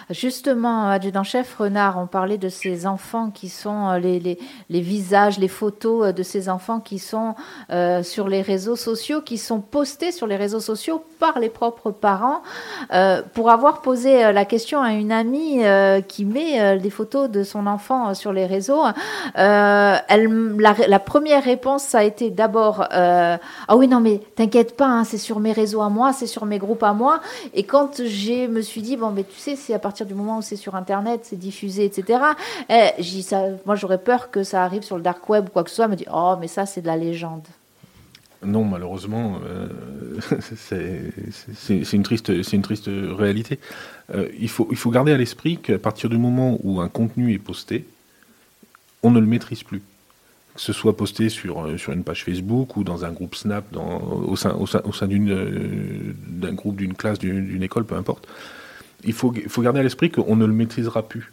Justement, adjudant-chef Renard, on parlait de ces enfants qui sont euh, les, les, les visages, les photos euh, de ces enfants qui sont euh, sur les réseaux sociaux, qui sont postés sur les réseaux sociaux par les propres parents. Pour avoir posé la question à une amie qui met des photos de son enfant sur les réseaux, la, première réponse ça a été d'abord ah oui non mais t'inquiète pas, hein, c'est sur mes réseaux à moi, c'est sur mes groupes à moi. Et quand je me suis dit, bon, mais tu sais, c'est à partir du moment où c'est sur Internet, c'est diffusé, etc., eh, moi j'aurais peur que ça arrive sur le dark web ou quoi que ce soit. Me dit, oh, mais ça, c'est de la légende. Non, malheureusement, euh, <laughs> c'est une, triste- c'est une triste réalité. Euh, il, faut, il faut garder à l'esprit qu'à partir du moment où un contenu est posté, on ne le maîtrise plus. Que ce soit posté sur, euh, sur une page Facebook ou dans un groupe Snap, au sein, au sein, au sein d'un groupe, d'une classe, d'une école, peu importe. Il faut, garder à l'esprit qu'on ne le maîtrisera plus.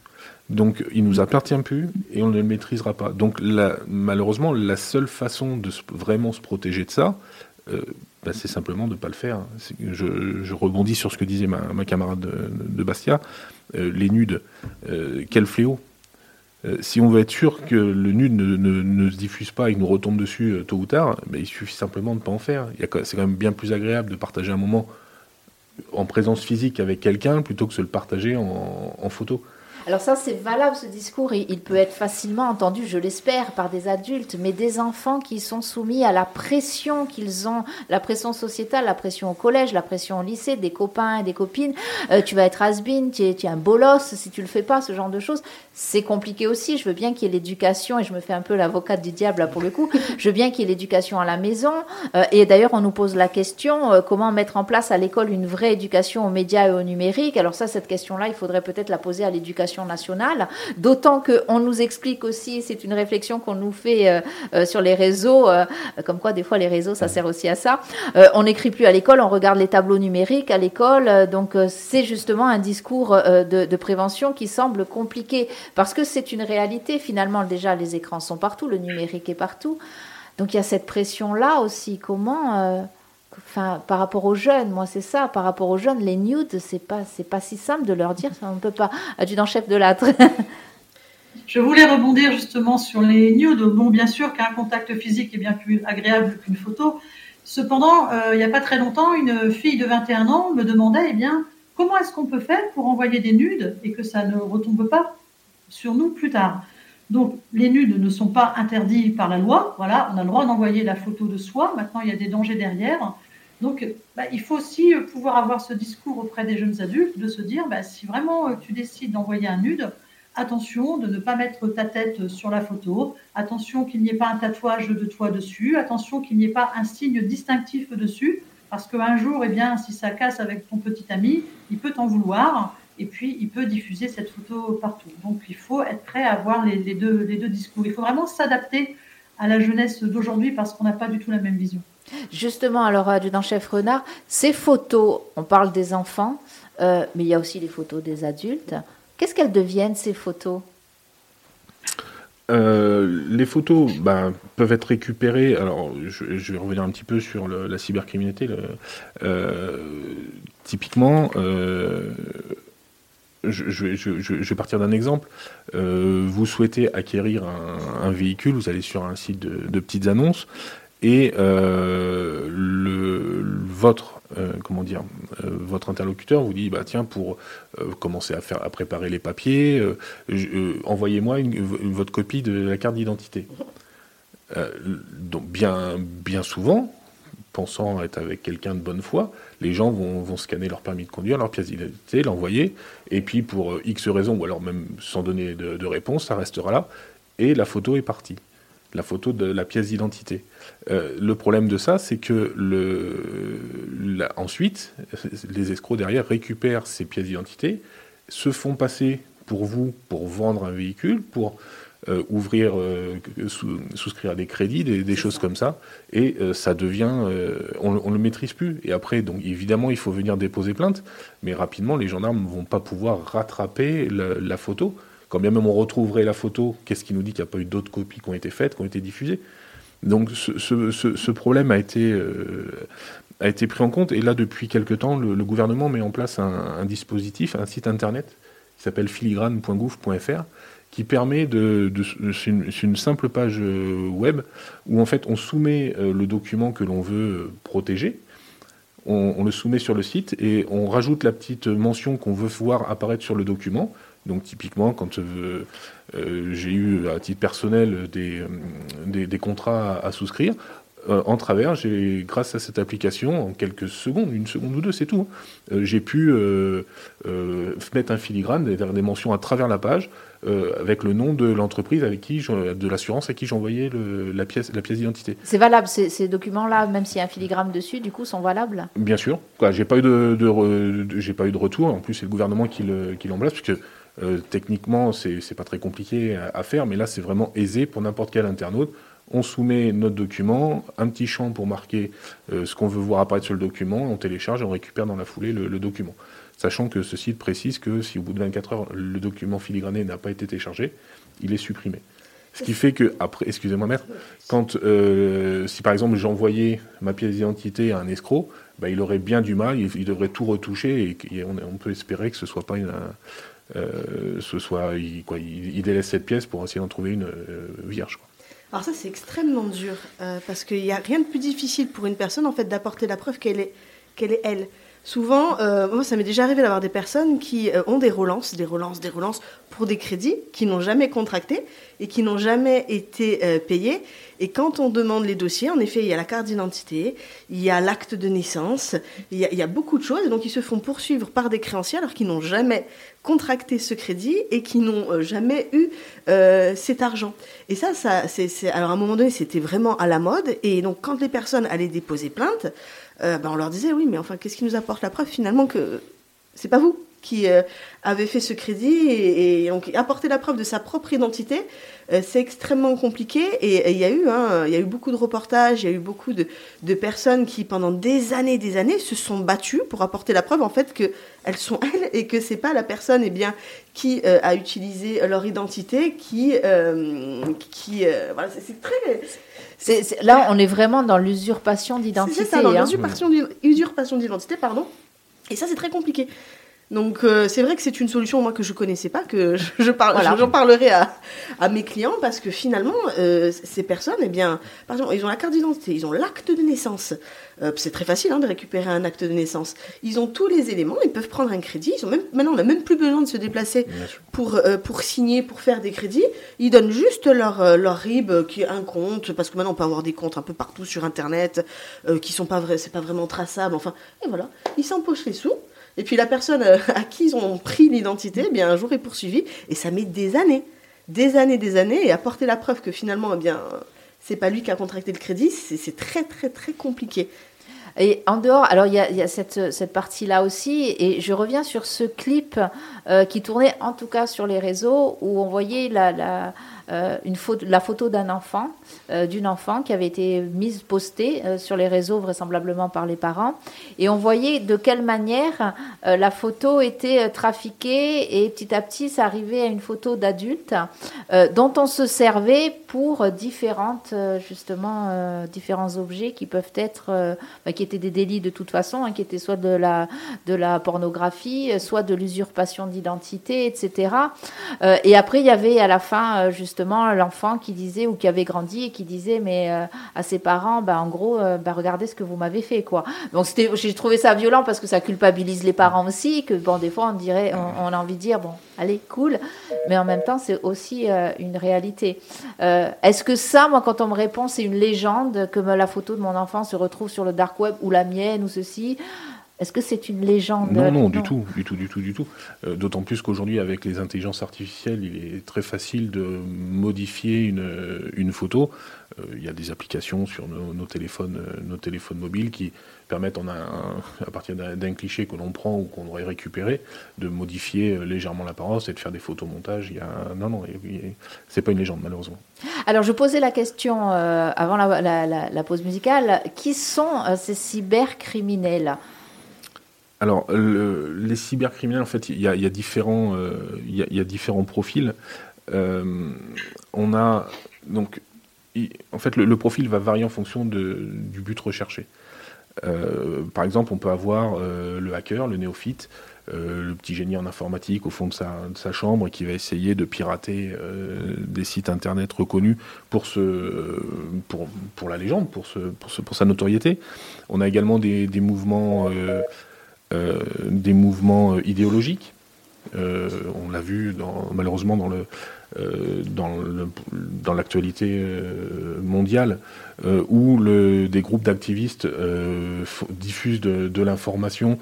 Donc, il nous appartient plus et on ne le maîtrisera pas. Donc, malheureusement, la seule façon de vraiment se protéger de ça, euh, bah, c'est simplement de ne pas le faire. Je, rebondis sur ce que disait ma, ma camarade de, Bastia. Euh, les nudes, euh, quel fléau si on veut être sûr que le nude ne, ne- se diffuse pas et nous retombe dessus tôt ou tard, bah, il suffit simplement de ne pas en faire. C'est quand même bien plus agréable de partager un moment en présence physique avec quelqu'un plutôt que de se le partager en, en photo. Alors ça, c'est valable, ce discours. Il, peut être facilement entendu, je l'espère, par des adultes, mais des enfants qui sont soumis à la pression qu'ils ont, la pression sociétale, la pression au collège, la pression au lycée, des copains et des copines. Euh, tu vas être has-been, tu es, tu es un bolos si tu le fais pas, ce genre de choses. C'est compliqué aussi. Je veux bien qu'il y ait l'éducation, et je me fais un peu l'avocate du diable là pour le coup. Je veux bien qu'il y ait l'éducation à la maison. Euh, et d'ailleurs, on nous pose la question euh, comment mettre en place à l'école une vraie éducation aux médias et au numérique. Alors ça, cette question-là, il faudrait peut-être la poser à l'éducation nationale. D'autant qu'on nous explique aussi, c'est une réflexion qu'on nous fait euh, euh, sur les réseaux, euh, comme quoi des fois les réseaux, ça sert aussi à ça. On n'écrit plus à l'école, on regarde les tableaux numériques à l'école. donc c'est justement un discours de, de prévention qui semble compliqué parce que c'est une réalité finalement. Déjà, les écrans sont partout, le numérique est partout. Donc il y a cette pression-là aussi. Comment, enfin, par rapport aux jeunes, moi c'est ça, par rapport aux jeunes, les nudes, c'est pas, c'est pas si simple de leur dire, on ne peut pas. Adjudant-chef de l'âtre. <laughs> Je voulais rebondir justement sur les nudes. Bon, bien sûr qu'un contact physique est bien plus agréable qu'une photo. Cependant, euh, il n'y a pas très longtemps, une fille de 21 ans me demandait, eh bien, comment est-ce qu'on peut faire pour envoyer des nudes et que ça ne retombe pas sur nous plus tard? Donc, les nudes ne sont pas interdits par la loi. Voilà, on a le droit d'envoyer la photo de soi. Maintenant, il y a des dangers derrière. Donc, bah, il faut aussi euh, pouvoir avoir ce discours auprès des jeunes adultes de se dire, bah, si vraiment euh, tu décides d'envoyer un nude, attention de ne pas mettre ta tête sur la photo, attention qu'il n'y ait pas un tatouage de toi dessus, attention qu'il n'y ait pas un signe distinctif dessus, parce qu'un jour, eh bien, si ça casse avec ton petit ami, il peut t'en vouloir et puis il peut diffuser cette photo partout. Donc il faut être prêt à avoir les deux discours. Il faut vraiment s'adapter à la jeunesse d'aujourd'hui parce qu'on n'a pas du tout la même vision. Justement, alors, adjudant-chef Renard, ces photos, on parle des enfants, euh, mais il y a aussi les photos des adultes. Qu'est-ce qu'elles deviennent, ces photos? Euh, les photos bah, peuvent être récupérées. Alors, je, vais revenir un petit peu sur la cybercriminalité. Euh, typiquement, je, vais partir d'un exemple. Vous souhaitez acquérir un, véhicule, vous allez sur un site de, petites annonces et euh, le, votre euh, comment dire votre interlocuteur vous dit bah tiens pour commencer à faire à préparer les papiers envoyez-moi votre copie de la carte d'identité donc bien bien souvent pensant être avec quelqu'un de bonne foi, les gens vont, scanner leur permis de conduire, leur pièce d'identité, l'envoyer, et puis pour euh, X raisons, ou alors même sans donner de, réponse, ça restera là, et la photo est partie. La photo de la pièce d'identité. Euh, le problème de ça, c'est que le, ensuite, les escrocs derrière récupèrent ces pièces d'identité, se font passer pour vous pour vendre un véhicule, pour euh, ouvrir, euh, souscrire des crédits, des, choses comme ça, et euh, ça devient, on, ne le maîtrise plus. Et après, donc évidemment, il faut venir déposer plainte, mais rapidement, les gendarmes ne vont pas pouvoir rattraper la, photo. Quand bien même on retrouverait la photo, qu'est-ce qui nous dit qu'il n'y a pas eu d'autres copies qui ont été faites, qui ont été diffusées? Donc ce, problème a été, a été pris en compte, et là, depuis quelque temps, le, gouvernement met en place un, dispositif, un site internet qui s'appelle filigrane.gouv.fr, qui permet de, c'est une, simple page euh, web où en fait on soumet euh, le document que l'on veut euh, protéger, on, le soumet sur le site et on rajoute la petite mention qu'on veut voir apparaître sur le document. Donc typiquement, quand j'ai eu à titre personnel des, des, contrats à souscrire, euh, en travers, j'ai, grâce à cette application, en quelques secondes, une seconde ou deux, c'est tout, hein, euh, j'ai pu euh, mettre un filigrane, des, des, mentions à travers la page, avec le nom de l'entreprise avec qui, de l'assurance à qui j'envoyais la pièce, la pièce d'identité. C'est valable, ces, documents-là, même s'il y a un filigrane dessus, du coup, sont valables? Bien sûr. Quoi, j'ai pas eu de, j'ai pas eu de retour. En plus, c'est le gouvernement qui, le, qui l'embrasse, puisque techniquement, c'est, pas très compliqué à faire, mais là, c'est vraiment aisé pour n'importe quel internaute on soumet notre document, un petit champ pour marquer euh, ce qu'on veut voir apparaître sur le document, on télécharge et on récupère dans la foulée le, document. Sachant que ce site précise que si au bout de 24 heures le document filigrané n'a pas été téléchargé, il est supprimé. Ce qui fait que, après, excusez-moi maître, quand, euh, si par exemple j'envoyais ma pièce d'identité à un escroc, bah, il aurait bien du mal, il, devrait tout retoucher et, on, peut espérer que ce soit pas une, euh, ce soit, il, quoi, il, délaisse cette pièce pour essayer d'en trouver une vierge. Quoi. Alors ça, c'est extrêmement dur, euh, parce qu'il n'y a rien de plus difficile pour une personne, en fait, d'apporter la preuve qu'elle est, qu'elle est elle. Souvent, euh, moi, ça m'est déjà arrivé d'avoir des personnes qui euh, ont des relances, des relances, des relances pour des crédits qui n'ont jamais contracté et qui n'ont jamais été euh, payés. Et quand on demande les dossiers, en effet, il y a la carte d'identité, il y a l'acte de naissance, il y, a, beaucoup de choses. Et donc, ils se font poursuivre par des créanciers alors qu'ils n'ont jamais contracté ce crédit et qui n'ont jamais eu cet argent. Et ça, ça c'est, alors à un moment donné, c'était vraiment à la mode. Et donc, quand les personnes allaient déposer plainte, euh, ben, on leur disait oui, mais enfin, qu'est-ce qui nous apporte la preuve finalement que c'est pas vous? Qui euh, avez fait ce crédit et, donc apporter la preuve de sa propre identité, euh, c'est extrêmement compliqué et il y a eu, hein, il y a eu beaucoup de reportages, il y a eu beaucoup de, de, personnes qui pendant des années, des années se sont battues pour apporter la preuve en fait que elles sont <laughs> elles et que c'est pas la personne eh bien qui a utilisé leur identité qui qui voilà c'est très là, on est vraiment dans l'usurpation d'identité. C'est ça, dans hein. l'usurpation d'identité, pardon. Et ça, c'est très compliqué. Donc euh, c'est vrai que c'est une solution moi que je connaissais pas, que je, parle, j'en parlerai à, à, mes clients parce que finalement euh, ces personnes, eh bien, par exemple, ils ont la carte d'identité, ils ont l'acte de naissance. Euh, c'est très facile hein, de récupérer un acte de naissance. Ils ont tous les éléments, ils peuvent prendre un crédit. Ils ont même, maintenant, on n'a même plus besoin de se déplacer pour pour signer, pour faire des crédits. Ils donnent juste leur leur RIB qui est un compte parce que maintenant on peut avoir des comptes un peu partout sur internet qui sont pas vrais, c'est pas vraiment traçable. Enfin et voilà, ils s'empochent les sous Et puis la personne euh, à qui ils ont pris l'identité, eh bien un jour est poursuivi et ça met des années, des années, des années. Et apporter la preuve que finalement, eh bien c'est pas lui qui a contracté le crédit, c'est très très très compliqué. Et en dehors, alors il y a, cette, cette partie-là aussi, et je reviens sur ce clip euh, qui tournait en tout cas sur les réseaux où on voyait la, euh, une photo, la photo d'un enfant, euh, d'une enfant qui avait été mise, postée euh, sur les réseaux vraisemblablement par les parents. Et on voyait de quelle manière la photo était trafiquée et petit à petit ça arrivait à une photo d'adulte dont on se servait pour différentes, justement, différents objets qui peuvent être, bah, qui étaient des délits de toute façon, hein, qui étaient soit de la, de la pornographie, soit de l'usurpation d'identité, etc. et après il y avait à la fin justement l'enfant qui disait ou qui avait grandi et qui disait mais euh, à ses parents bah en gros bah, regardez ce que vous m'avez fait quoi. Donc c'était j'ai trouvé ça violent parce que ça culpabilise les parents aussi que bon des fois on dirait on, a envie de dire bon allez cool. Mais en même temps c'est aussi euh, une réalité. Est-ce que ça moi quand on me répond c'est une légende que la photo de mon enfant se retrouve sur le dark web ou la mienne ou ceci? Est-ce que c'est une légende Non, non, du tout, du tout, du tout, du tout. Euh, d'autant plus qu'aujourd'hui, avec les intelligences artificielles, il est très facile de modifier une, une photo. Euh, il y a des applications sur nos, téléphones, euh, nos téléphones mobiles qui permettent, a à partir d'un cliché que l'on prend ou qu'on aurait récupéré, de modifier légèrement l'apparence et de faire des photomontages. Il y a... Non, non, c'est pas une légende, malheureusement. Alors, je posais la question avant la, la, la, pause musicale qui sont ces cybercriminels? Alors, les cybercriminels, en fait, il y a, différents, euh, y, a, différents profils. Euh, on a donc, en fait, le, profil va varier en fonction du but recherché. Euh, par exemple, on peut avoir le hacker, le néophyte, le petit génie en informatique au fond de sa, chambre qui va essayer de pirater des sites internet reconnus pour, pour, pour la légende, pour, pour, pour sa notoriété. On a également des, mouvements des mouvements euh, idéologiques. Euh, on l'a vu malheureusement dans l'actualité mondiale, où des groupes d'activistes diffusent de, l'information,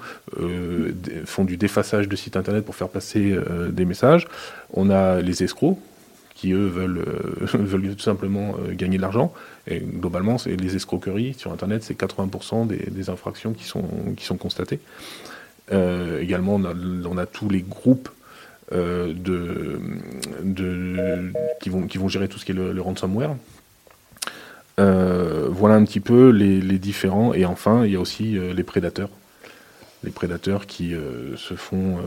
font du défaçage de sites internet pour faire passer des messages. On a les escrocs qui eux veulent, <laughs> veulent tout simplement gagner de l'argent. Et globalement, c'est les escroqueries sur Internet, c'est 80% des, infractions qui sont, qui sont constatées. Euh, également, on a, tous les groupes euh, de, qui, vont, qui vont gérer tout ce qui est le, ransomware. Euh, voilà un petit peu les, différents. Et enfin, il y a aussi les prédateurs. Les prédateurs qui se font,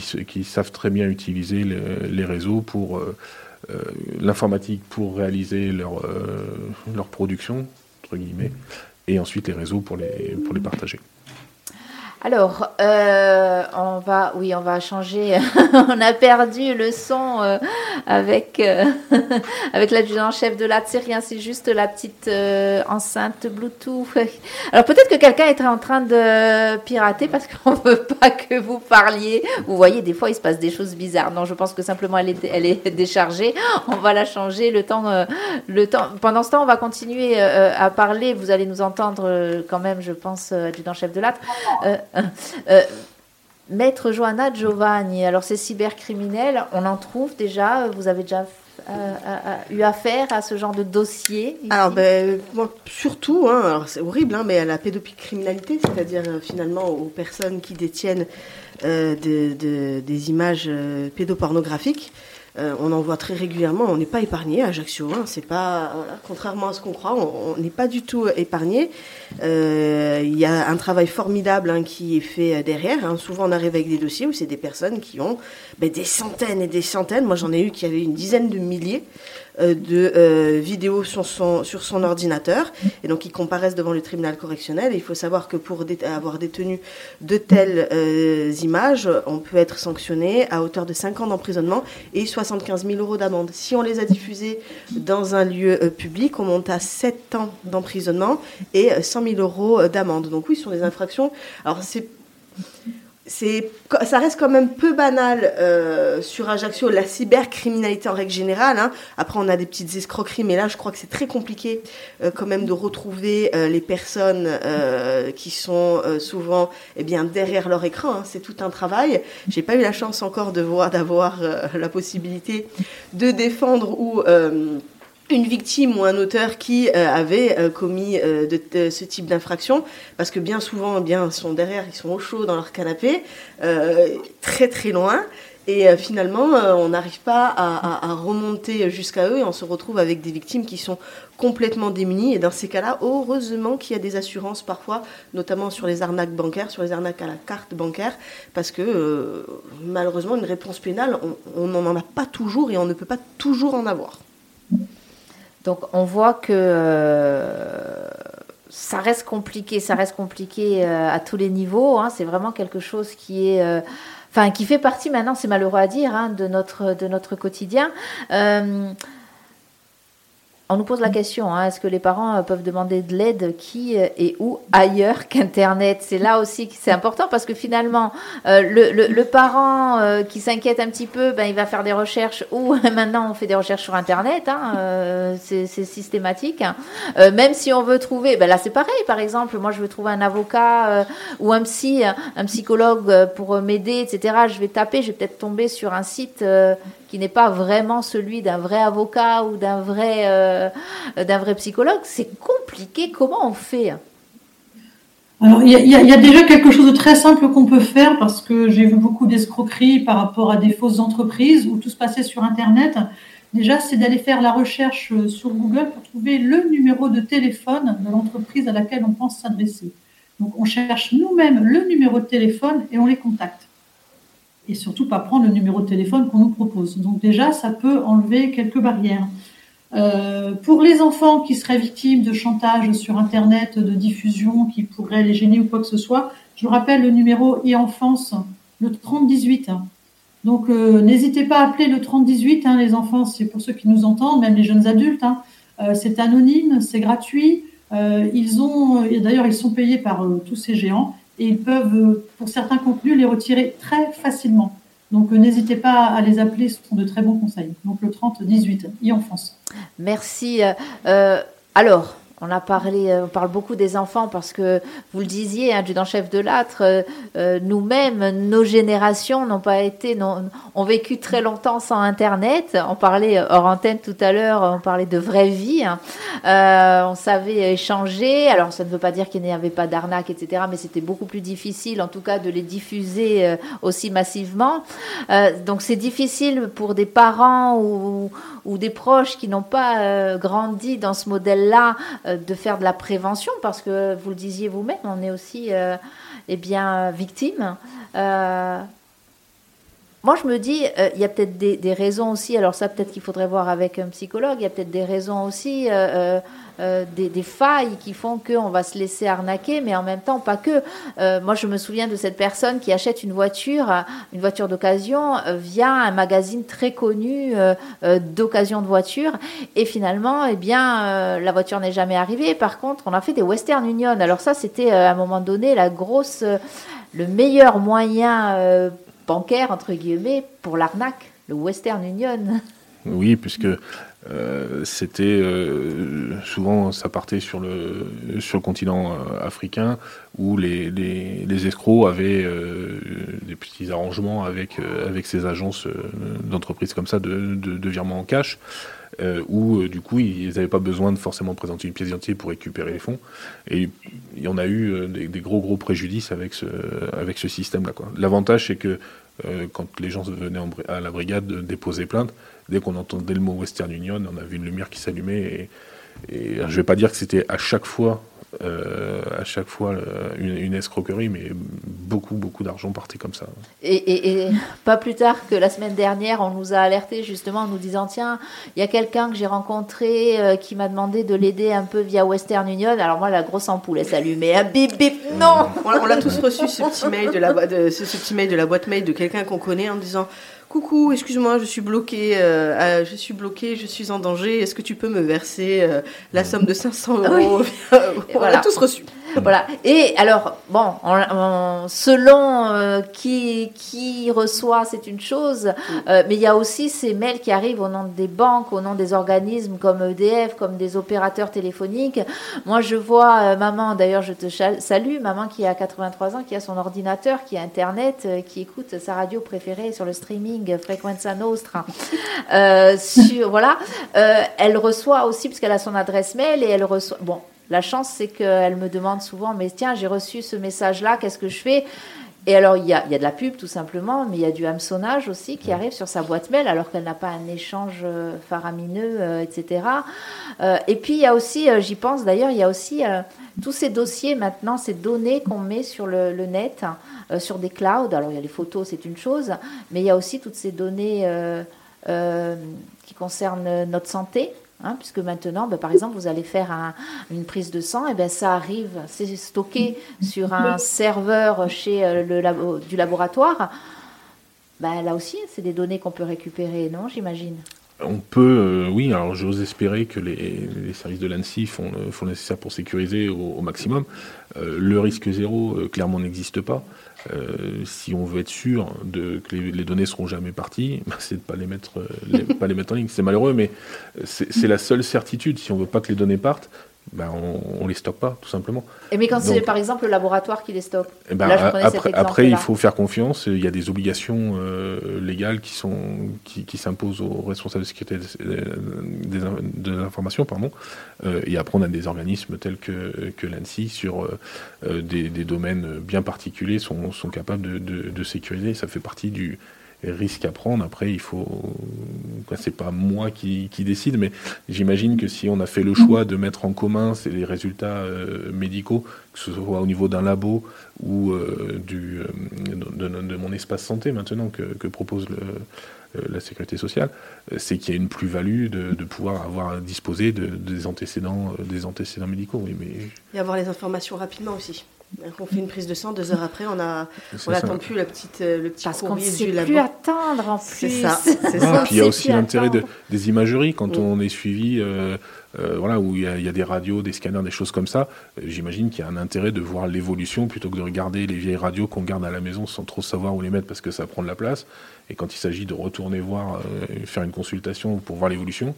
qui, savent très bien utiliser les réseaux pour l'informatique pour réaliser leur, leur production, entre guillemets, et ensuite les réseaux pour les, pour les partager. Alors, euh, on va, oui, on va changer. <laughs> on a perdu le son euh, avec euh, <laughs> avec l'adjudant-chef de la C'est rien, c'est juste la petite enceinte Bluetooth. <laughs> Alors peut-être que quelqu'un est en train de pirater parce qu'on veut pas que vous parliez. Vous voyez, des fois il se passe des choses bizarres. Non, je pense que simplement elle est elle est déchargée. On va la changer le temps le temps. Pendant ce temps, on va continuer à parler. Vous allez nous entendre quand même, je pense, adjudant-chef de l'AT. Euh, Maître Johanna Giovanni, alors ces cybercriminels, on en trouve déjà, vous avez déjà euh, euh, eu affaire à ce genre de dossier Alors, ben, surtout, hein, c'est horrible, hein, mais à la pédocriminalité, c'est-à-dire finalement aux personnes qui détiennent des images pédopornographiques. Euh, on en voit très régulièrement. On n'est pas épargné à Ajaccio. Hein. c'est pas, contrairement à ce qu'on croit, on n'est pas du tout épargné. Euh, il y a un travail formidable hein, qui est fait derrière. Hein. Souvent, on arrive avec des dossiers où c'est des personnes qui ont ben, des centaines et des centaines. Moi, j'en ai eu qui avaient une dizaine de milliers euh, de euh, vidéos sur son, ordinateur. Et donc, ils comparaissent devant le tribunal correctionnel. il faut savoir que pour avoir détenu de telles euh, images, on peut être sanctionné à hauteur de 5 ans d'emprisonnement et 75 000 euros d'amende. Si on les a diffusées dans un lieu public, on monte à 7 ans d'emprisonnement et 100 000 euros d'amende. Donc oui, ce sont des infractions. Alors c'est, ça reste quand même peu banal euh, sur Ajaccio, la cybercriminalité en règle générale. Hein. Après, on a des petites escroqueries, mais là, je crois que c'est très compliqué euh, quand même de retrouver euh, les personnes qui sont souvent eh bien, derrière leur écran. Hein. C'est tout un travail. J'ai pas eu la chance encore de voir, d'avoir la possibilité de défendre ou une victime ou un auteur qui euh, avait euh, commis euh, ce type d'infraction, parce que bien souvent, eh bien, sont derrière, ils sont au chaud dans leur canapé, très très loin, et finalement, on n'arrive pas à, à remonter jusqu'à eux, et on se retrouve avec des victimes qui sont complètement démunies. Et dans ces cas-là, heureusement qu'il y a des assurances parfois, notamment sur les arnaques bancaires, sur les arnaques à la carte bancaire, parce que malheureusement, une réponse pénale, on n'en a pas toujours et on ne peut pas toujours en avoir. Donc on voit que euh, ça reste compliqué, ça reste compliqué euh, à tous les niveaux. Hein. C'est vraiment quelque chose qui est, euh, enfin, qui fait partie maintenant, c'est malheureux à dire, hein, de notre de notre quotidien on nous pose la question, hein, est-ce que les parents euh, peuvent demander de l'aide qui euh, et où ailleurs <laughs> qu'Internet? C'est là aussi que c'est important parce que finalement, euh, le, parent qui s'inquiète un petit peu, ben, il va faire des recherches ou <laughs> maintenant on fait des recherches sur Internet, hein, c'est systématique. Hein. même si on veut trouver, ben là c'est pareil, par exemple, moi je veux trouver un avocat ou un psy, un psychologue pour m'aider, etc. Je vais taper, je vais peut-être tomber sur un site qui n'est pas vraiment celui d'un vrai avocat ou d'un vrai, euh, psychologue. C'est compliqué. Comment on fait? Alors, il y, a déjà quelque chose de très simple qu'on peut faire parce que j'ai vu beaucoup d'escroqueries par rapport à des fausses entreprises où tout se passait sur Internet. Déjà, c'est d'aller faire la recherche sur Google pour trouver le numéro de téléphone de l'entreprise à laquelle on pense s'adresser. Donc, on cherche nous-mêmes le numéro de téléphone et on les contacte et surtout pas prendre le numéro de téléphone qu'on nous propose. Donc déjà, ça peut enlever quelques barrières. Euh, pour les enfants qui seraient victimes de chantage sur Internet, de diffusion qui pourrait les gêner ou quoi que ce soit, je vous rappelle le numéro e-enfance, le 3018. Donc euh, n'hésitez pas à appeler le 3018, hein, les enfants, c'est pour ceux qui nous entendent, même les jeunes adultes. Hein. Euh, c'est anonyme, c'est gratuit. ils ont, d'ailleurs, ils sont payés par tous ces géants et ils peuvent, euh, pour certains contenus, les retirer très facilement. Donc euh, n'hésitez pas à les appeler, ce sont de très bons conseils. Donc le 30-18, e-enfance. Merci. Euh, alors, on a parlé, euh, on parle beaucoup des enfants parce que vous le disiez, adjudant-chef de l'âtre, euh, euh, nous-mêmes, nos générations n'ont pas été, ont vécu très longtemps sans Internet. On parlait hors antenne tout à l'heure, on parlait de vraie vie. Hein. on savait échanger. Alors, ça ne veut pas dire qu'il n'y avait pas d'arnaque, etc., mais c'était beaucoup plus difficile, en tout cas, de les diffuser aussi massivement. donc, c'est difficile pour des parents ou, des proches qui n'ont pas grandi dans ce modèle-là de faire de la prévention parce que vous le disiez vous-même, on est aussi euh, eh bien victime. Euh, moi, je me dis, il y a peut-être des, raisons aussi. Alors ça, peut-être qu'il faudrait voir avec un psychologue. Il y a peut-être des raisons aussi euh, des, failles qui font qu'on va se laisser arnaquer, mais en même temps pas que. Euh, moi, je me souviens de cette personne qui achète une voiture, une voiture d'occasion, euh, via un magazine très connu d'occasion de voiture, et finalement, eh bien, la voiture n'est jamais arrivée. Par contre, on a fait des Western Union. Alors ça, c'était à un moment donné la grosse, le meilleur moyen bancaire entre guillemets pour l'arnaque, le Western Union. Oui, puisque euh, c'était euh, souvent ça partait sur le sur le continent euh, africain où les, les, escrocs avaient des petits arrangements avec avec ces agences d'entreprises comme ça de, de, virement en cash où du coup ils n'avaient pas besoin de forcément présenter une pièce d'identité pour récupérer les fonds et il y en a eu des, des gros gros préjudices avec ce avec ce système là quoi. L'avantage c'est que quand les gens venaient à la brigade déposer plainte dès qu'on entendait le mot Western Union, on a vu une lumière qui s'allumait. Et, et je vais pas dire que c'était à chaque fois euh, à chaque fois une, escroquerie, mais beaucoup, beaucoup d'argent partait comme ça. Et, pas plus tard que la semaine dernière, on nous a alerté justement en nous disant tiens, il y a quelqu'un que j'ai rencontré euh, qui m'a demandé de l'aider un peu via Western Union. Alors moi, la grosse ampoule est s'allumait. Un bip bip, non On, l'a tous reçu ce petit mail de la, de, ce petit mail de la boîte mail de quelqu'un qu'on connaît en disant Coucou, excuse-moi, je suis bloqué, euh, je suis bloqué, je suis en danger. Est-ce que tu peux me verser euh, la somme de 500 euros? <laughs> On l'a tous reçu. Voilà. Et alors, bon, on- on- selon euh, qui, qui reçoit, c'est une chose, euh, mais il y a aussi ces mails qui arrivent au nom des banques, au nom des organismes comme EDF, comme des opérateurs téléphoniques. Moi, je vois euh, maman, d'ailleurs, je te salue, maman qui a 83 ans, qui a son ordinateur, qui a Internet, euh, qui écoute sa radio préférée sur le streaming Frequenza Nostra. <laughs> Euh, sur, voilà. Euh, elle reçoit aussi, parce qu'elle a son adresse mail, et elle reçoit. Bon, la chance, c'est qu'elle me demande souvent, mais tiens, j'ai reçu ce message-là, qu'est-ce que je fais? Et alors, il y a, il y a de la pub, tout simplement, mais il y a du hameçonnage aussi qui arrive sur sa boîte mail, alors qu'elle n'a pas un échange euh, faramineux, euh, etc. Euh, et puis, il y a aussi, euh, j'y pense d'ailleurs, il y a aussi tous ces dossiers maintenant, ces données qu'on met sur le, le net, euh, sur des clouds. Alors, il y a les photos, c'est une chose, mais il y a aussi toutes ces données qui concernent notre santé. Hein, puisque maintenant, ben, par exemple, vous allez faire un- une prise de sang, et ben ça arrive, c'est stocké sur un serveur chez euh, le labo- du laboratoire. Ben, là aussi, c'est des données qu'on peut récupérer, non J'imagine? On peut, euh, oui, alors j'ose espérer que les, les services de l'ANSI font, le- font le nécessaire pour sécuriser au, au maximum. Euh, le risque zéro, euh, clairement, n'existe pas. Euh, si on veut être sûr que les, les données seront jamais parties, <laughs> c'est de pas les mettre, euh, pas les mettre en ligne. C'est malheureux, mais c'est la seule certitude. Si on veut pas que les données partent, ben on, on les stocke pas, tout simplement. Et mais quand c'est par exemple le laboratoire qui les stocke, Eh ben, là je cet après, exemple après, il faut faire confiance. Il y a des obligations euh, légales qui sont qui, qui s'imposent aux responsables de sécurité des, des- de l'information, pardon. Euh, et après, on a des organismes tels que, que l'ANSI sur euh, euh, des, des domaines bien particuliers sont, sont capables de, de, de sécuriser. Ça fait partie du risque à prendre. Après, il faut. C'est pas moi qui, qui décide, mais j'imagine que si on a fait le choix de mettre en commun les résultats euh, médicaux, que ce soit au niveau d'un labo ou euh, du, euh, de, de- de mon espace santé maintenant que, que propose le, la sécurité sociale, c'est qu'il y a une plus-value de, de pouvoir avoir disposé de, des antécédents, des antécédents médicaux. Oui, mais Et avoir les informations rapidement aussi. On fait une prise de sang, deux heures après, on a, on n'attend plus la petite, euh, le petit parce qu'on ne courrier sait du plus labo. attendre en plus. C'est ça, c'est Ah, ça. puis il y a aussi sait l'intérêt de, des imageries quand on est suivi, euh, euh, voilà, où il y, a, il y a des radios, des scanners, des choses comme ça. J'imagine qu'il y a un intérêt de voir l'évolution plutôt que de regarder les vieilles radios qu'on garde à la maison sans trop savoir où les mettre parce que ça prend de la place. Et quand il s'agit de retourner voir, euh, faire une consultation pour voir l'évolution,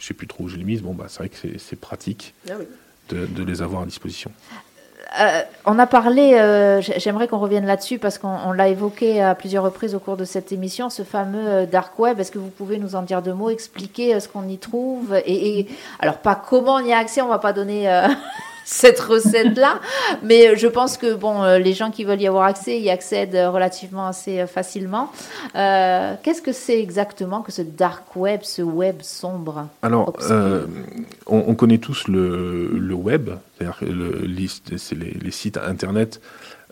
je sais plus trop où je l'ai mise. Bon, bah, c'est vrai que c'est- c'est pratique Ah oui. de, de les avoir à disposition. Euh, on a parlé, euh, j'aimerais qu'on revienne là-dessus parce qu'on on l'a évoqué à plusieurs reprises au cours de cette émission, ce fameux euh, dark web. Est-ce que vous pouvez nous en dire deux mots, expliquer euh, ce qu'on y trouve et, et- alors pas comment on y a accès, on va pas donner euh, <laughs> cette recette-là, mais euh, je pense que bon, euh, les gens qui veulent y avoir accès y accèdent euh, relativement assez facilement. Euh, Qu'est-ce que c'est exactement que ce dark web, ce web sombre Alors, euh, on, on connaît tous le, le web, c'est-à-dire le, les, les sites internet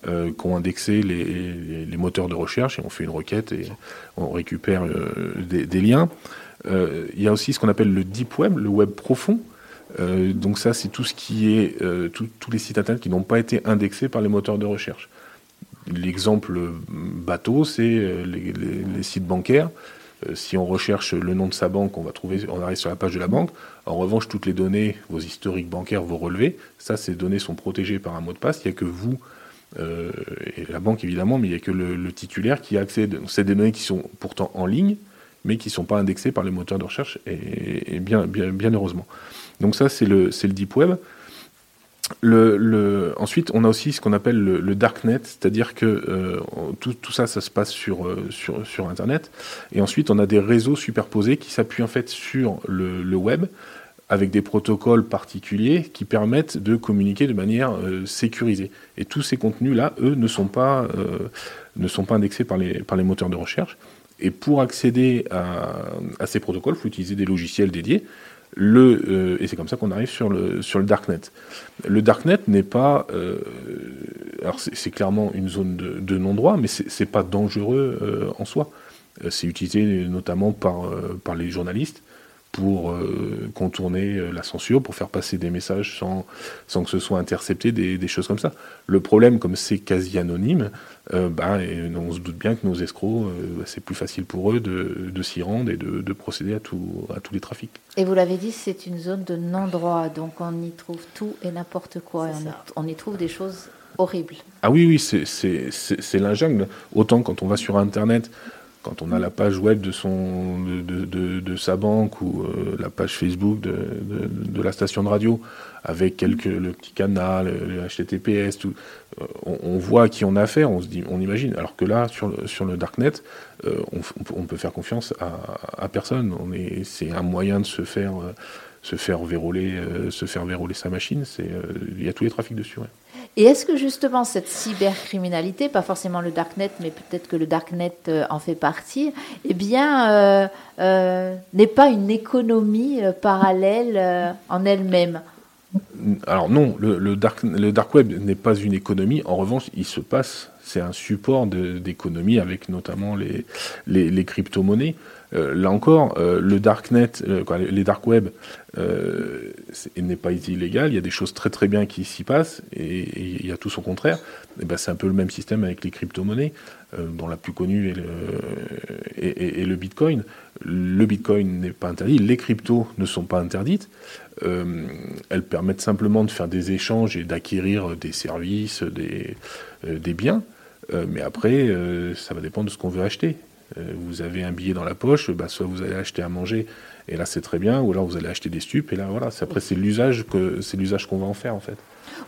euh, qui ont indexé les, les- les moteurs de recherche et on fait une requête et on récupère des, des liens. Il y a aussi ce qu'on appelle le deep web, le web profond. Euh, donc ça, c'est tout ce qui est euh, tous les sites internet qui n'ont pas été indexés par les moteurs de recherche. L'exemple euh, bateau, c'est les, sites bancaires. Si on recherche le nom de sa banque, on va trouver, on arrive sur la page de la banque. En revanche, toutes les données, vos historiques bancaires, vos relevés, ça, ces données sont protégées par un mot de passe. Il n'y a que vous et la banque évidemment, mais il n'y a que le, titulaire qui accède. C'est des données qui sont pourtant en ligne, mais qui ne sont pas indexées par les moteurs de recherche, et, bien heureusement. Donc ça, c'est le, deep web. Ensuite, on a aussi ce qu'on appelle le, darknet, c'est-à-dire que euh, tout, ça, ça se passe sur, euh, sur, Internet. Et ensuite, on a des réseaux superposés qui s'appuient en fait sur le, web avec des protocoles particuliers qui permettent de communiquer de manière euh, sécurisée. Et tous ces contenus-là, eux, ne sont pas, ne sont pas indexés par les, par les moteurs de recherche. Et pour accéder à, à ces protocoles, il faut utiliser des logiciels dédiés. Le, euh, et c'est comme ça qu'on arrive sur le, sur le darknet. Le darknet n'est pas, euh, alors c'est clairement une zone de, non-droit, mais c'est pas dangereux euh, en soi. C'est utilisé notamment par, par les journalistes pour euh, contourner euh, la censure, pour faire passer des messages sans, sans que ce soit intercepté, des, des choses comme ça. Le problème, comme c'est quasi anonyme, euh, bah, et on se doute bien que nos escrocs, euh, bah, c'est plus facile pour eux de, de s'y rendre et de, de procéder à, tout, à tous les trafics. Et vous l'avez dit, c'est une zone de non-droit, donc on y trouve tout et n'importe quoi. Et on, on y trouve des choses horribles. Ah oui, oui, c'est- c'est c'est- c'est la jungle. Autant quand on va sur Internet, quand on a la page web de, sa banque ou euh, la page Facebook de, la station de radio, avec quelques, le petit canal, le, HTTPS, tout, euh, on, voit à qui on a affaire, on, se dit, on imagine. Alors que là, sur le, Darknet, euh, on, on peut- faire confiance à, personne. On est- C'est un moyen de se faire, se faire se faire verrouiller sa machine. C'est, Il y a tous les trafics dessus. ouais. Et est-ce que justement cette cybercriminalité, pas forcément le darknet, mais peut-être que le darknet euh, en fait partie, eh bien, euh, euh, n'est pas une économie parallèle en elle-même? Alors non, le, dark, web n'est pas une économie. En revanche, il se passe, c'est un support d'économie avec notamment les, les crypto-monnaies. Euh, là encore, euh, le darknet, euh, les dark web n'est pas illégal. Il y a des choses très très bien qui s'y passent et, il y a tout son contraire. Et ben, c'est un peu le même système avec les crypto-monnaies, dont la plus connue est le, bitcoin. Le bitcoin n'est pas interdit, les cryptos ne sont pas interdites. Elles permettent simplement de faire des échanges et d'acquérir des services, des, biens. Mais après, ça va dépendre de ce qu'on veut acheter. Euh, vous avez un billet dans la poche, bah, soit vous allez acheter à manger, et là c'est très bien, ou alors vous allez acheter des stupes, et là voilà. Après, c'est l'usage que c'est l'usage qu'on va en faire en fait.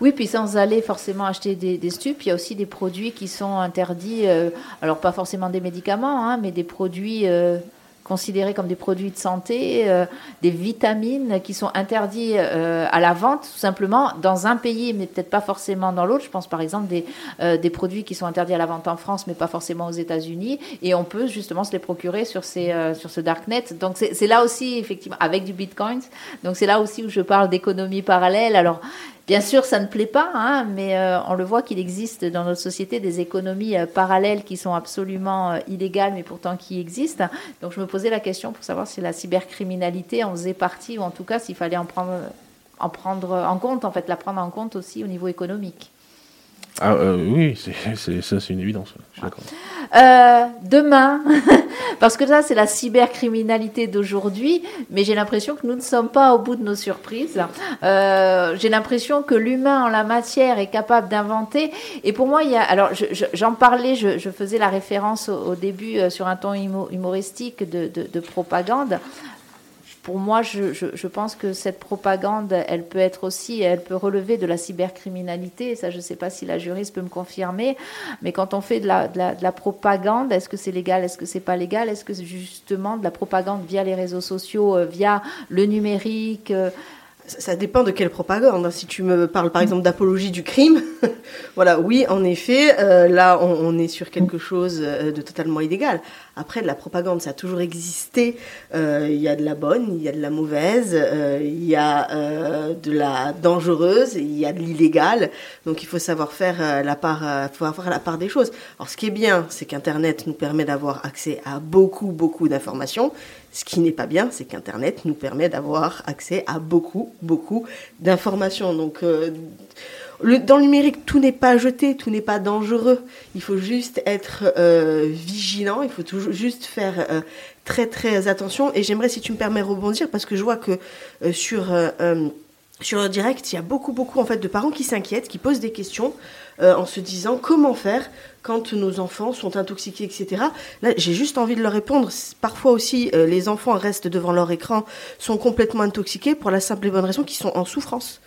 Oui, puis sans aller forcément acheter des, des stupes, il y a aussi des produits qui sont interdits, euh, alors pas forcément des médicaments, hein, mais des produits euh, considérés comme des produits de santé, euh, des vitamines qui sont interdits euh, à la vente, tout simplement, dans un pays, mais peut-être pas forcément dans l'autre. Je pense par exemple des, euh, des produits qui sont interdits à la vente en France, mais pas forcément aux États-Unis, et on peut justement se les procurer sur, ces, euh, sur ce darknet. Donc c'est là aussi, effectivement, avec du bitcoin, donc c'est là aussi où je parle d'économie parallèle. Alors, Bien sûr, ça ne plaît pas, hein, mais euh, on le voit qu'il existe dans notre société des économies euh, parallèles qui sont absolument euh, illégales, mais pourtant qui existent. Donc je me posais la question pour savoir si la cybercriminalité en faisait partie, ou en tout cas s'il fallait en prendre, en prendre en compte, en fait, la prendre en compte aussi au niveau économique. Ah euh, oui, c'est- ça c'est une évidence. Je suis. Euh, demain, <laughs> parce que ça c'est la cybercriminalité d'aujourd'hui, mais j'ai l'impression que nous ne sommes pas au bout de nos surprises. Euh, j'ai l'impression que l'humain en la matière est capable d'inventer. Et pour moi, il y a, alors je- je- j'en parlais, je, faisais la référence au, début euh, sur un ton humo- humoristique de propagande. Pour moi, je, je- je pense que cette propagande, elle peut être aussi, elle peut relever de la cybercriminalité. Ça, je ne sais pas si la juriste peut me confirmer. Mais quand on fait de la, de la, de la propagande, est-ce que c'est légal, est-ce que c'est pas légal? Est-ce que justement de la propagande via les réseaux sociaux, euh, via le numérique euh, Ça, dépend de quelle propagande. hein. Si tu me parles par exemple d'apologie du crime, <laughs> voilà, oui, en effet, euh, là, on, est sur quelque chose euh, de totalement illégal. Après, de la propagande, ça a toujours existé. Euh, Il y a de la bonne, il y a de la mauvaise, il y a de la dangereuse, il y a de l'illégal. Donc, il faut savoir faire la part, faut avoir la part des choses. Alors, ce qui est bien, c'est qu'Internet nous permet d'avoir accès à beaucoup, beaucoup d'informations. Ce qui n'est pas bien, c'est qu'Internet nous permet d'avoir accès à beaucoup, beaucoup d'informations. Donc, euh, dans le numérique, tout n'est pas jeté, tout n'est pas dangereux. Il faut juste être euh, vigilant, il faut juste faire euh, très très attention. Et j'aimerais, si tu me permets, rebondir parce que je vois que sur sur le direct, il y a beaucoup beaucoup en fait de parents qui s'inquiètent, qui posent des questions euh, en se disant comment faire quand nos enfants sont intoxiqués, etc. Là, j'ai juste envie de leur répondre. Parfois aussi, euh, les enfants restent devant leur écran, sont complètement intoxiqués pour la simple et bonne raison qu'ils sont en souffrance.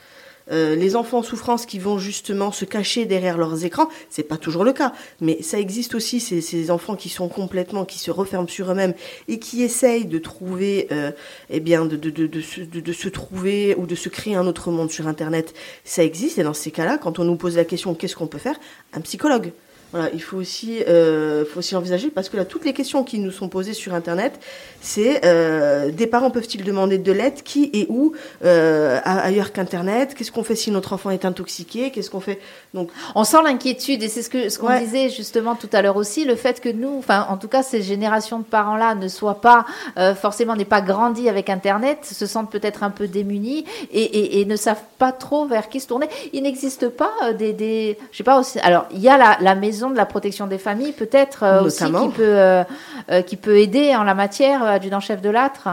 Euh, les enfants en souffrance qui vont justement se cacher derrière leurs écrans, c'est pas toujours le cas, mais ça existe aussi ces, enfants qui sont complètement, qui se referment sur eux-mêmes et qui essayent de trouver, euh, eh bien, de, de se trouver ou de se créer un autre monde sur Internet. Ça existe et dans ces cas-là, quand on nous pose la question qu'est-ce qu'on peut faire, un psychologue. Voilà, il faut aussi, euh, faut aussi envisager, parce que là, toutes les questions qui nous sont posées sur Internet, c'est euh, des parents peuvent-ils demander de l'aide, qui et où, euh, ailleurs qu'Internet? Qu'est-ce qu'on fait si notre enfant est intoxiqué? Qu'est-ce qu'on fait? Donc, on sent l'inquiétude, et c'est ce que ce qu'on Ouais. disait justement tout à l'heure aussi, le fait que nous, enfin, en tout cas, ces générations de parents-là ne soient pas euh, forcément n'aient pas grandi avec Internet, se sentent peut-être un peu démunis et, et, et ne savent pas trop vers qui se tourner. Il n'existe pas des, des, je sais pas aussi. Alors, il y a la, la maison de la protection des familles, peut-être euh, aussi qui peut euh, euh, qui peut aider en la matière, adjudant-chef de l'âtre.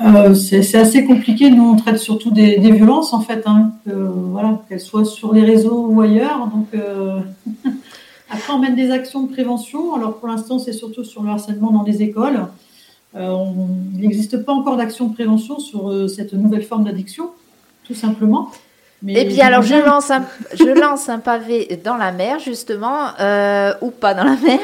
Euh, c'est assez compliqué. Nous, on traite surtout des, des violences, en fait, hein, que, voilà, qu'elles soient sur les réseaux ou ailleurs. Donc, euh, <laughs> après, on mène des actions de prévention. Alors, pour l'instant, c'est surtout sur le harcèlement dans les écoles. Euh, on- il n'existe pas encore d'action de prévention sur euh, cette nouvelle forme d'addiction, tout simplement. Mais Eh bien, alors je lance un, je lance un pavé dans la mer, justement, euh, ou pas dans la mer.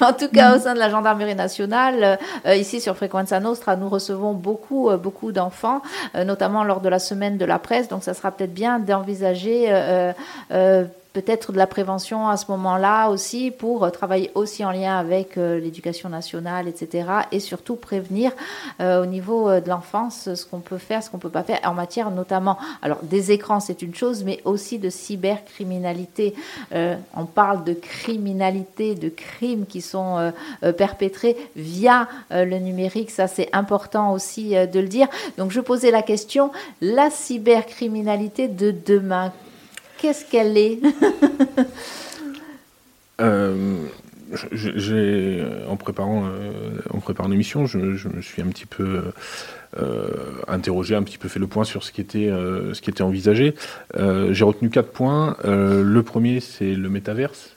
Mais en tout cas, au sein de la gendarmerie nationale, euh, ici sur Frequenza Nostra, nous recevons beaucoup, euh, beaucoup d'enfants, euh, notamment lors de la semaine de la presse. Donc, ça sera peut-être bien d'envisager. Peut-être de la prévention à ce moment-là aussi pour euh, travailler aussi en lien avec euh, l'éducation nationale, etc. Et surtout prévenir euh, au niveau de l'enfance ce qu'on peut faire, ce qu'on peut pas faire en matière notamment, alors des écrans c'est une chose, mais aussi de cybercriminalité. On parle de criminalité, de crimes qui sont perpétrés via le numérique, ça c'est important aussi de le dire. Donc je posais la question, la cybercriminalité de demain, qu'est-ce qu'elle est? <laughs> Euh, en préparant, euh, en préparant l'émission, je, me suis un petit peu euh, interrogé, un petit peu fait le point sur ce qui était, ce qui était envisagé. J'ai retenu quatre points. Le premier, c'est le métaverse,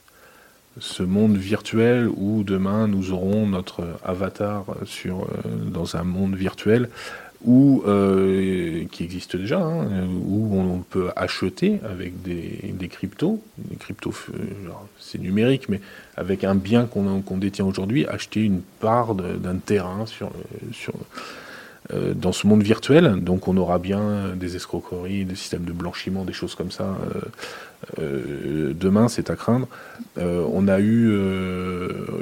ce monde virtuel où demain nous aurons notre avatar sur, dans un monde virtuel où, euh, qui existe déjà, hein, où on peut acheter avec des, cryptos, des cryptos, euh, c'est numérique, mais avec un bien qu'on détient aujourd'hui, acheter une part d'un terrain euh, dans ce monde virtuel. Donc on aura bien des escroqueries, des systèmes de blanchiment, des choses comme ça. demain, c'est à craindre. On a eu,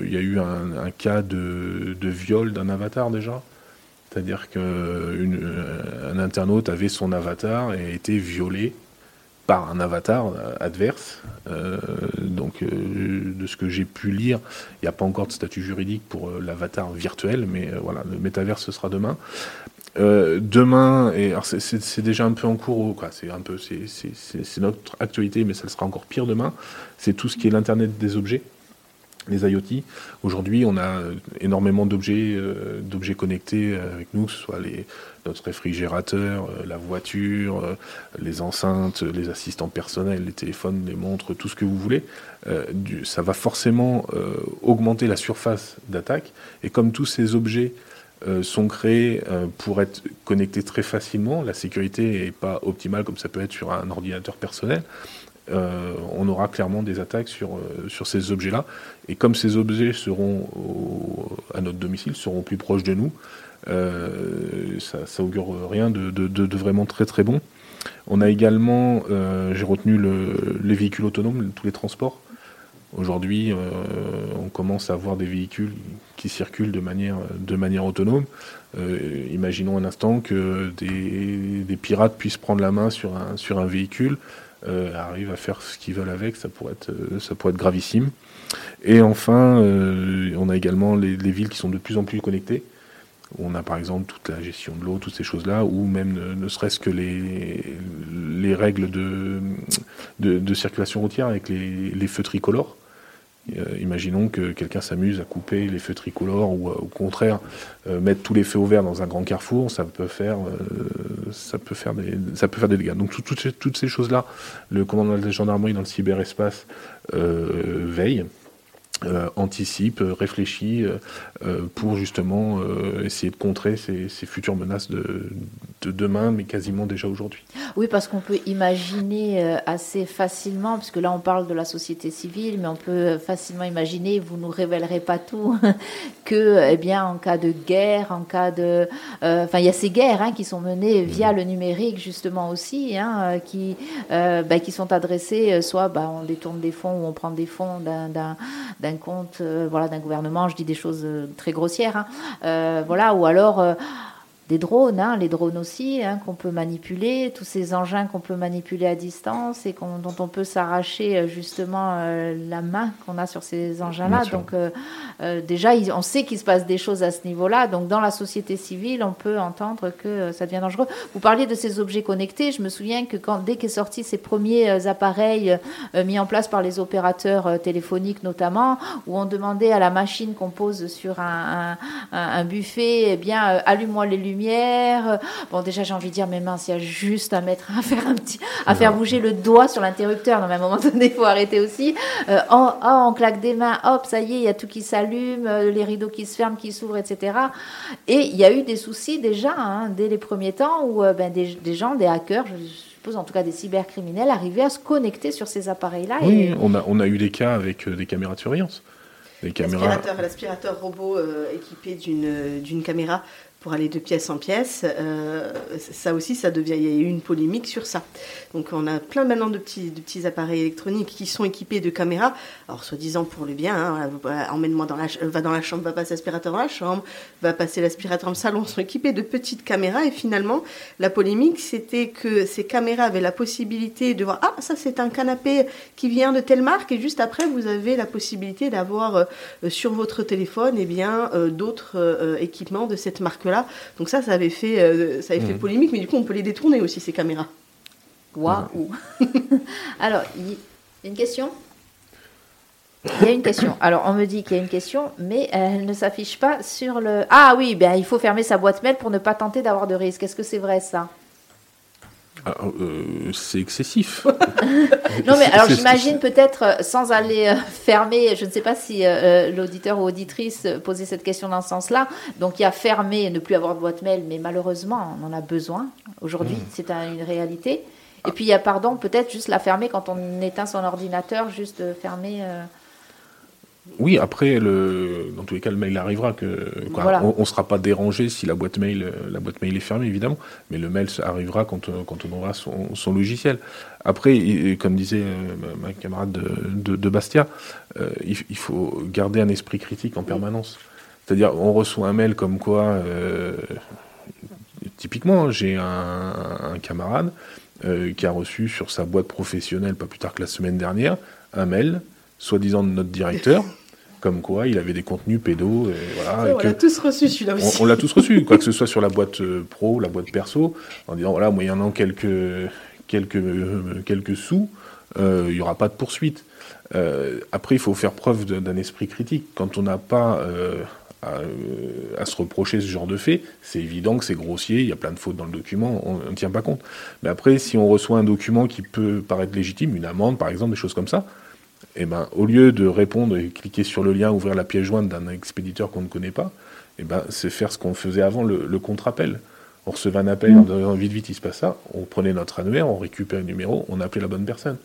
il y a eu un, cas de viol d'un avatar déjà. C'est-à-dire qu'un internaute avait son avatar et a été violé par un avatar euh, adverse. Euh, donc, euh, de ce que j'ai pu lire, il n'y a pas encore de statut juridique pour euh, l'avatar virtuel, mais euh, voilà, le métaverse ce sera demain. Euh, demain, et c'est- déjà un peu en cours. C'est un peu, c'est notre actualité, mais ça sera encore pire demain. C'est tout ce qui est l'internet des objets, les IoT. Aujourd'hui, on a euh, énormément d'objets, euh, connectés euh, avec nous, que ce soit notre réfrigérateur, la voiture, les enceintes, les assistants personnels, les téléphones, les montres, tout ce que vous voulez. Ça va forcément augmenter la surface d'attaque. Et comme tous ces objets sont créés pour être connectés très facilement, la sécurité n'est pas optimale comme ça peut être sur un ordinateur personnel. Euh, on aura clairement des attaques sur, euh, sur ces objets-là. Et comme ces objets seront à notre domicile, seront plus proches de nous, euh, ça, augure rien de, vraiment très très bon. On a également, j'ai retenu le- les véhicules autonomes, tous les transports. Aujourd'hui, on commence à avoir des véhicules qui circulent de manière, autonome. Imaginons un instant que des, des pirates puissent prendre la main sur un, sur un véhicule, euh, arrivent à faire ce qu'ils veulent avec, ça pourrait être, euh, ça pourrait être gravissime. Et enfin, euh, on a également les, les villes qui sont de plus en plus connectées. On a par exemple toute la gestion de l'eau, toutes ces choses-là, ou même ne, ne serait-ce que les, les règles de, de, de circulation routière avec les, les feux tricolores. Euh, imaginons que quelqu'un s'amuse à couper les feux tricolores ou euh, au contraire euh, mettre tous les feux au vert dans un grand carrefour, ça peut faire, ça peut faire, des, ça peut faire des dégâts. Donc tout- toutes ces, choses-là, le commandant de la gendarmerie dans le cyberespace veille anticipe, réfléchit pour justement essayer de contrer ces futures menaces de, de demain, mais quasiment déjà aujourd'hui. Oui, parce qu'on peut imaginer euh, assez facilement, puisque là on parle de la société civile, mais on peut facilement imaginer, vous nous révélerez pas tout, <laughs> que, eh bien, en cas de guerre, en cas de, euh, enfin, il y a ces guerres hein, qui sont menées via le numérique justement aussi, hein, euh, qui, bah, qui sont adressées, soit bah, on détourne des fonds ou on prend des fonds d'un compte, voilà, d'un gouvernement. Je dis des choses très grossières, hein, voilà, ou alors des drones, hein, les drones aussi, hein, qu'on peut manipuler, tous ces engins qu'on peut manipuler à distance et dont on peut s'arracher euh, justement euh, la main qu'on a sur ces engins-là. Donc euh, déjà, on sait qu'il se passe des choses à ce niveau-là. Donc dans la société civile, on peut entendre que ça devient dangereux. Vous parliez de ces objets connectés. Je me souviens que quand, dès qu'est sorti ces premiers appareils mis en place par les opérateurs téléphoniques notamment, où on demandait à la machine qu'on pose sur un, un buffet, eh bien, allume-moi les lumières Bon, déjà, j'ai envie de dire, mes mains, s'il y a juste à mettre, à faire un petit, à faire bouger le doigt sur l'interrupteur. Non, mais à un moment donné, il faut arrêter aussi. Euh, oh, oh, on claque des mains, hop, ça y est, il y a tout qui s'allume, euh, les rideaux qui se ferment, qui s'ouvrent, etc. Et il y a eu des soucis déjà, hein, dès les premiers temps, où euh, ben, des, des, gens, des hackers, je suppose en tout cas des cybercriminels, arrivaient à se connecter sur ces appareils-là. Oui, on, a, on a eu des cas avec des caméras de surveillance. L'aspirateur robot équipé d'une caméra pour aller de pièce en pièce, euh, ça aussi, ça devient, il y a eu une polémique sur ça. Donc on a plein maintenant de petits, petits appareils électroniques qui sont équipés de caméras, alors soi-disant pour le bien, hein, emmène-moi dans la, va dans la chambre, va passer l'aspirateur dans la chambre, va passer l'aspirateur dans le salon, <laughs> sont équipés de petites caméras. Et finalement la polémique c'était que ces caméras avaient la possibilité de voir, ah ça c'est un canapé qui vient de telle marque. Et juste après vous avez la possibilité d'avoir euh, sur votre téléphone et eh bien euh, d'autres équipements de cette donc ça, ça avait fait, euh, ça avait fait mmh. polémique, mais du coup, on peut les détourner aussi, ces caméras. Waouh <laughs> Alors, il y a une question? Il y a une question. Alors, on me dit qu'il y a une question, mais elle ne s'affiche pas sur le. Ah oui, ben, il faut fermer sa boîte mail pour ne pas tenter d'avoir de risque. Est-ce que c'est vrai ça? Ah, euh, c'est excessif. <laughs> non, mais alors j'imagine peut-être, euh, sans aller euh, fermer, je ne sais pas si l'auditeur ou auditrice posait cette question dans ce sens-là. Donc il y a fermer, ne plus avoir de boîte mail, mais malheureusement, on en a besoin. Aujourd'hui, hmm. c'est une réalité. Et puis il y a, pardon, peut-être juste la fermer quand on éteint son ordinateur, juste fermer. Oui, après, le, dans tous les cas, le mail arrivera. Que, On ne sera pas dérangé si la boîte, mail, la boîte mail est fermée, évidemment. Mais le mail arrivera quand, quand on aura son, son logiciel. Après, comme disait euh, ma camarade de, de, Bastia, euh, il, faut garder un esprit critique en permanence. C'est-à-dire, on reçoit un mail comme quoi, euh, typiquement, j'ai un, camarade qui a reçu sur sa boîte professionnelle, pas plus tard que la semaine dernière, un mail soi-disant de notre directeur, <laughs> comme quoi il avait des contenus pédos. Et voilà, on l'a tous reçu celui-là aussi. On, l'a tous reçu, quoi que ce <laughs> soit sur la boîte euh, pro, la boîte perso, en disant voilà, moyennant quelques, quelques, euh, quelques sous, euh, il n'y aura pas de poursuite. après, il faut faire preuve d'un esprit critique. Quand on n'a pas à, se reprocher ce genre de fait, c'est évident que c'est grossier, il y a plein de fautes dans le document, on ne tient pas compte. Mais après, si on reçoit un document qui peut paraître légitime, une amende par exemple, des choses comme ça, eh ben, au lieu de répondre et cliquer sur le lien, ouvrir la pièce jointe d'un expéditeur qu'on ne connaît pas, eh ben, c'est faire ce qu'on faisait avant, le, contre-appel. On recevait un appel, en disant vite, vite, il se passe ça. On prenait notre annuaire, on récupérait le numéro, on appelait la bonne personne.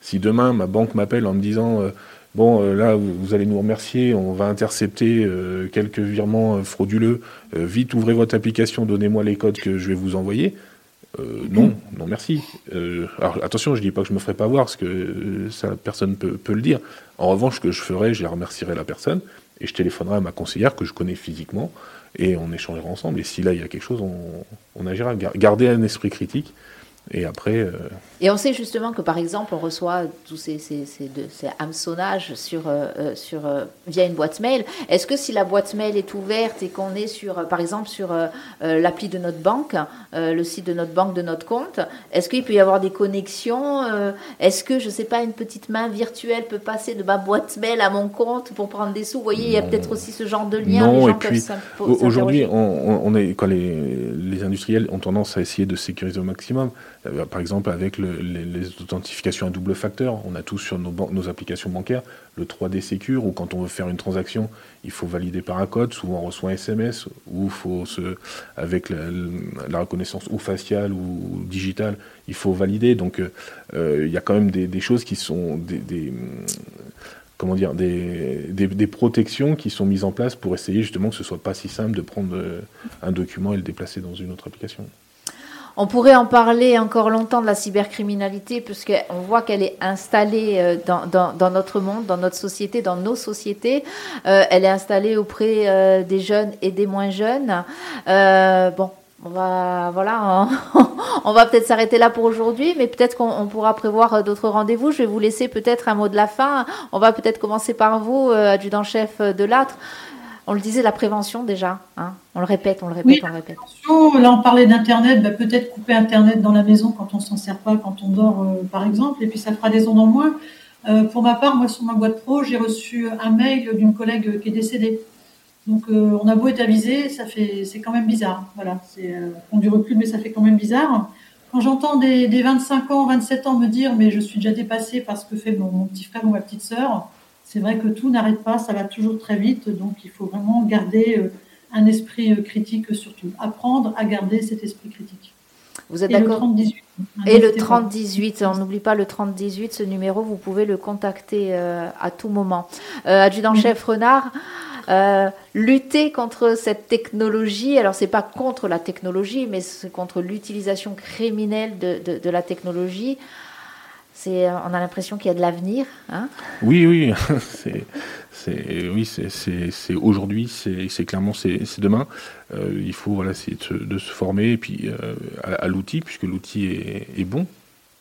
Si demain, ma banque m'appelle en me disant euh, Bon, euh, là, vous, allez nous remercier, on va intercepter euh, quelques virements frauduleux, vite, ouvrez votre application, donnez-moi les codes que je vais vous envoyer. Euh, non, non merci. Euh, alors attention, je dis pas que je me ferai pas voir, parce que euh, ça, personne peut, peut le dire. En revanche, ce que je ferai, je remercierai la personne et je téléphonerai à ma conseillère que je connais physiquement et on échangera ensemble. Et si là il y a quelque chose, on, on agira. Garder un esprit critique et après. Euh, et on sait justement que par exemple, on reçoit tous ces, ces, ces, ces hameçonnages sur, euh, euh, sur, via une boîte mail. Est-ce que si la boîte mail est ouverte et qu'on est sur, par exemple, sur l'appli de notre banque, le site de notre banque, de notre compte, est-ce qu'il peut y avoir des connexions Est-ce que, je ne sais pas, une petite main virtuelle peut passer de ma boîte mail à mon compte pour prendre des sous? Vous voyez, il y a peut-être aussi ce genre de lien. Non, et puis aujourd'hui, on, on, est, quand les, les industriels ont tendance à essayer de sécuriser au maximum, par exemple, avec le- les, authentifications à double facteur, on a tous sur nos, applications bancaires le 3D Secure, où quand on veut faire une transaction, il faut valider par un code, souvent on reçoit un SMS, ou faut se, avec la, reconnaissance ou faciale ou digitale, il faut valider. Donc euh, euh, il y a quand même des, choses qui sont des, comment dire, des, protections qui sont mises en place pour essayer justement que ce soit pas si simple de prendre euh, un document et le déplacer dans une autre application. On pourrait en parler encore longtemps de la cybercriminalité, puisqu'on voit qu'elle est installée euh, dans, notre monde, dans notre société, dans nos sociétés. Euh, elle est installée auprès euh, des jeunes et des moins jeunes. Bon. On va, voilà, <laughs> on, va peut-être s'arrêter là pour aujourd'hui, mais peut-être qu'on on pourra prévoir d'autres rendez-vous. Je vais vous laisser peut-être un mot de la fin. On va peut-être commencer par vous, adjudant-chef de l'âtre. On le disait, la prévention déjà. hein. On le répète, on le répète, Oui. on le répète. Là, on parlait d'Internet, bah, peut-être couper Internet dans la maison quand on s'en sert pas, quand on dort, euh, par exemple, et puis ça fera des ondes en moins. Euh, pour ma part, moi, sur ma boîte pro, j'ai reçu un mail d'une collègue qui est décédée. Donc, euh, on a beau être avisé, ça fait, c'est quand même bizarre. Voilà, c'est, on du recul, mais ça fait quand même bizarre. Quand j'entends des, des 25 ans, 27 ans me dire, mais je suis déjà dépassée par ce que fait mon, mon petit frère ou ma petite sœur, c'est vrai que tout n'arrête pas, ça va toujours très vite, donc il faut vraiment garder euh, un esprit euh, critique surtout. Apprendre à garder cet esprit critique. Vous êtes d'accord 30-18. Et le N'hésitez pas. 3018, on n'oublie pas le 3018, ce numéro, vous pouvez le contacter euh, à tout moment. Euh, Adjudant-chef Renard, euh, lutter contre cette technologie, alors c'est pas contre la technologie, mais c'est contre l'utilisation criminelle de, de- de la technologie. Euh, on a l'impression qu'il y a de l'avenir. Hein? Oui, oui, <laughs> c'est, c'est, oui, c'est, c'est, c'est aujourd'hui, c'est, c'est clairement, c'est, c'est demain. Euh, il faut voilà, essayer de se, former et puis euh, à, l'outil, puisque l'outil est, bon.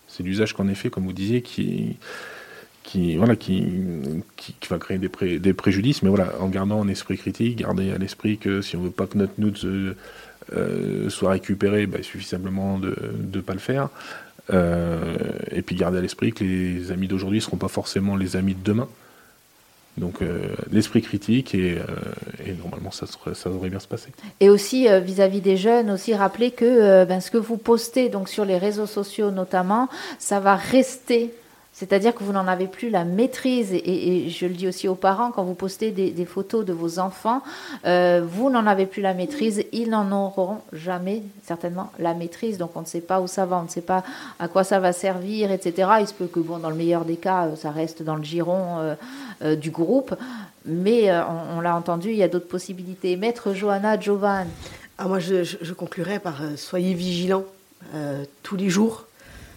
C'est l'usage qu'en effet, comme vous disiez, qui, qui, voilà, qui, qui, va créer des, pré- des préjudices. Mais voilà, en gardant un esprit critique, garder à l'esprit que si on veut pas que notre nude euh, soit récupérée, bah, il suffit simplement de ne pas le faire. Euh, et puis garder à l'esprit que les amis d'aujourd'hui ne seront pas forcément les amis de demain. Donc euh, l'esprit critique et, euh, normalement ça, devrait bien se passer. Et aussi vis-à-vis des jeunes, aussi rappeler que ben, ce que vous postez donc sur les réseaux sociaux notamment, ça va rester. C'est-à-dire que vous n'en avez plus la maîtrise. Et, je le dis aussi aux parents, quand vous postez des, photos de vos enfants, euh, vous n'en avez plus la maîtrise. Ils n'en auront jamais, certainement, la maîtrise. Donc on ne sait pas où ça va, on ne sait pas à quoi ça va servir, etc. Il se peut que, bon, dans le meilleur des cas, euh, ça reste dans le giron euh, du groupe. Mais on, l'a entendu, il y a d'autres possibilités. Maître Johanna Jovan, Ah, moi, je, je, conclurai par soyez vigilants tous les jours,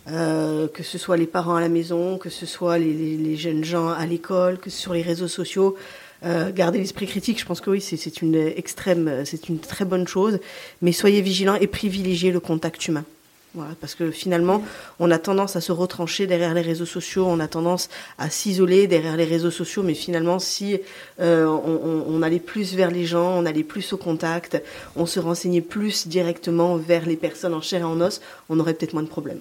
euh, que ce soit les parents à la maison, que ce soit les, jeunes gens à l'école, que sur les réseaux sociaux. Euh, gardez l'esprit critique, je pense que oui, c'est une extrême, c'est une très bonne chose. Mais soyez vigilants et privilégiez le contact humain. Voilà, parce que finalement, on a tendance à se retrancher derrière les réseaux sociaux, on a tendance à s'isoler derrière les réseaux sociaux, mais finalement, si euh, on allait plus vers les gens, on allait plus au contact, on se renseignait plus directement vers les personnes en chair et en os, on aurait peut-être moins de problèmes.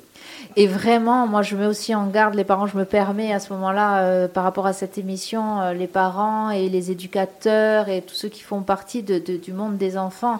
Et vraiment, moi, je mets aussi en garde les parents. Je me permets à ce moment-là, euh, par rapport à cette émission, euh, les parents et les éducateurs et tous ceux qui font partie du monde des enfants.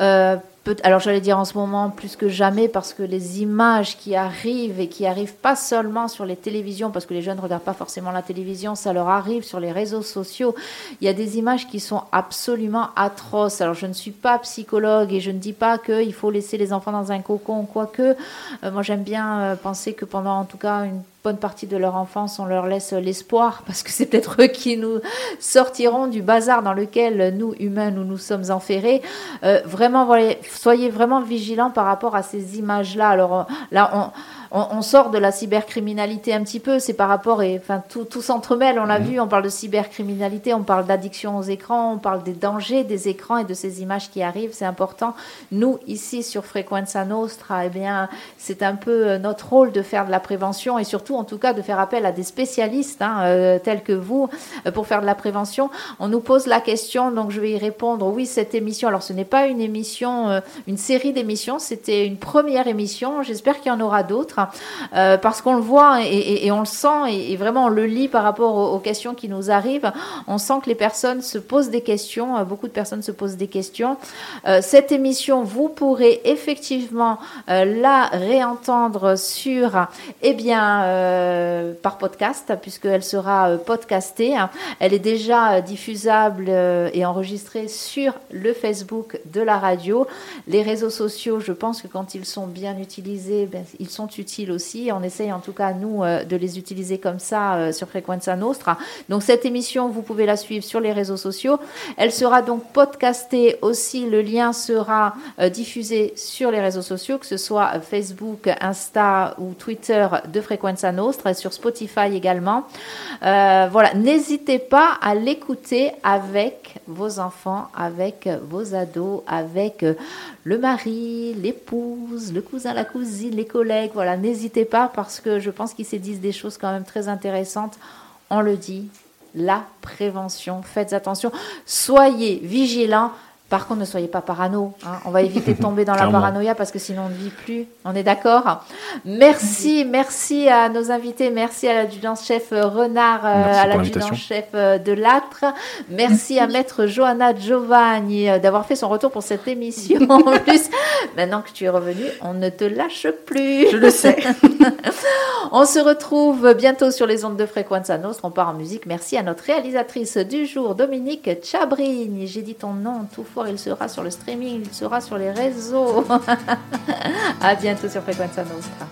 Euh, alors j'allais dire en ce moment plus que jamais parce que les images qui arrivent et qui arrivent pas seulement sur les télévisions parce que les jeunes ne regardent pas forcément la télévision, ça leur arrive sur les réseaux sociaux. Il y a des images qui sont absolument atroces. Alors je ne suis pas psychologue et je ne dis pas qu'il faut laisser les enfants dans un cocon, quoique euh, moi j'aime bien euh, penser que pendant en tout cas une bonne partie de leur enfance, on leur laisse l'espoir <laughs> parce que c'est peut-être eux qui nous sortiront du bazar dans lequel nous humains nous nous sommes enferrés. Euh, vraiment, soyez vraiment vigilants par rapport à ces images-là. Alors euh, là, on, on, on sort de la cybercriminalité un petit peu, c'est par rapport et enfin tout, tout s'entremêle. On l'a vu, on parle de cybercriminalité, on parle d'addiction aux écrans, on parle des dangers des écrans et de ces images qui arrivent. C'est important. Nous ici sur Frequenza Nostra, eh bien, c'est un peu euh, notre rôle de faire de la prévention et surtout, en tout cas, de faire appel à des spécialistes hein, euh, tels que vous euh, pour faire de la prévention. On nous pose la question, donc je vais y répondre. Oui, cette émission. Alors, ce n'est pas une émission, euh, une série d'émissions. C'était une première émission. J'espère qu'il y en aura d'autres. Nostra, euh, parce qu'on le voit et, on le sent et, vraiment on le lit par rapport aux, questions qui nous arrivent. On sent que les personnes se posent des questions, beaucoup de personnes se posent des questions. cette émission, vous pourrez effectivement la réentendre sur, eh bien, par podcast, puisqu'elle sera podcastée. Elle est déjà diffusable et enregistrée sur le Facebook de la radio. Les réseaux sociaux, je pense que quand ils sont bien utilisés, ben, ils sont aussi. On essaye en tout cas, nous, euh, de les utiliser comme ça euh, sur Frequenza Nostra. Donc cette émission, vous pouvez la suivre sur les réseaux sociaux. Elle sera donc podcastée aussi. Le lien sera euh, diffusé sur les réseaux sociaux, que ce soit Facebook, Insta ou Twitter de Frequenza Nostra et sur Spotify également. voilà, n'hésitez pas à l'écouter avec vos enfants, avec vos ados, avec le mari, l'épouse, le cousin, la cousine, les collègues. Voilà, n'hésitez pas parce que je pense qu'ils se disent des choses quand même très intéressantes. On le dit, la prévention. Faites attention. Soyez vigilants par contre, ne soyez pas parano. Hein. On va éviter de tomber dans la <laughs> paranoïa parce que sinon on ne vit plus. On est d'accord Merci, merci à nos invités. Merci à l'adjudant-chef Renard, euh, à l'adjudant-chef euh, de l'âtre. Merci à maître Johanna Giovanni euh, d'avoir fait son retour pour cette émission. <laughs> En plus, maintenant que tu es revenu, on ne te lâche plus. Je le sais. <laughs> on se retrouve bientôt sur les ondes de Fréquence à Nostre. On part en musique. Merci à notre réalisatrice du jour, Dominique Chabrigny. J'ai dit ton nom tout il sera sur le streaming, il sera sur les réseaux. <laughs> à bientôt sur Frequenza Nostra.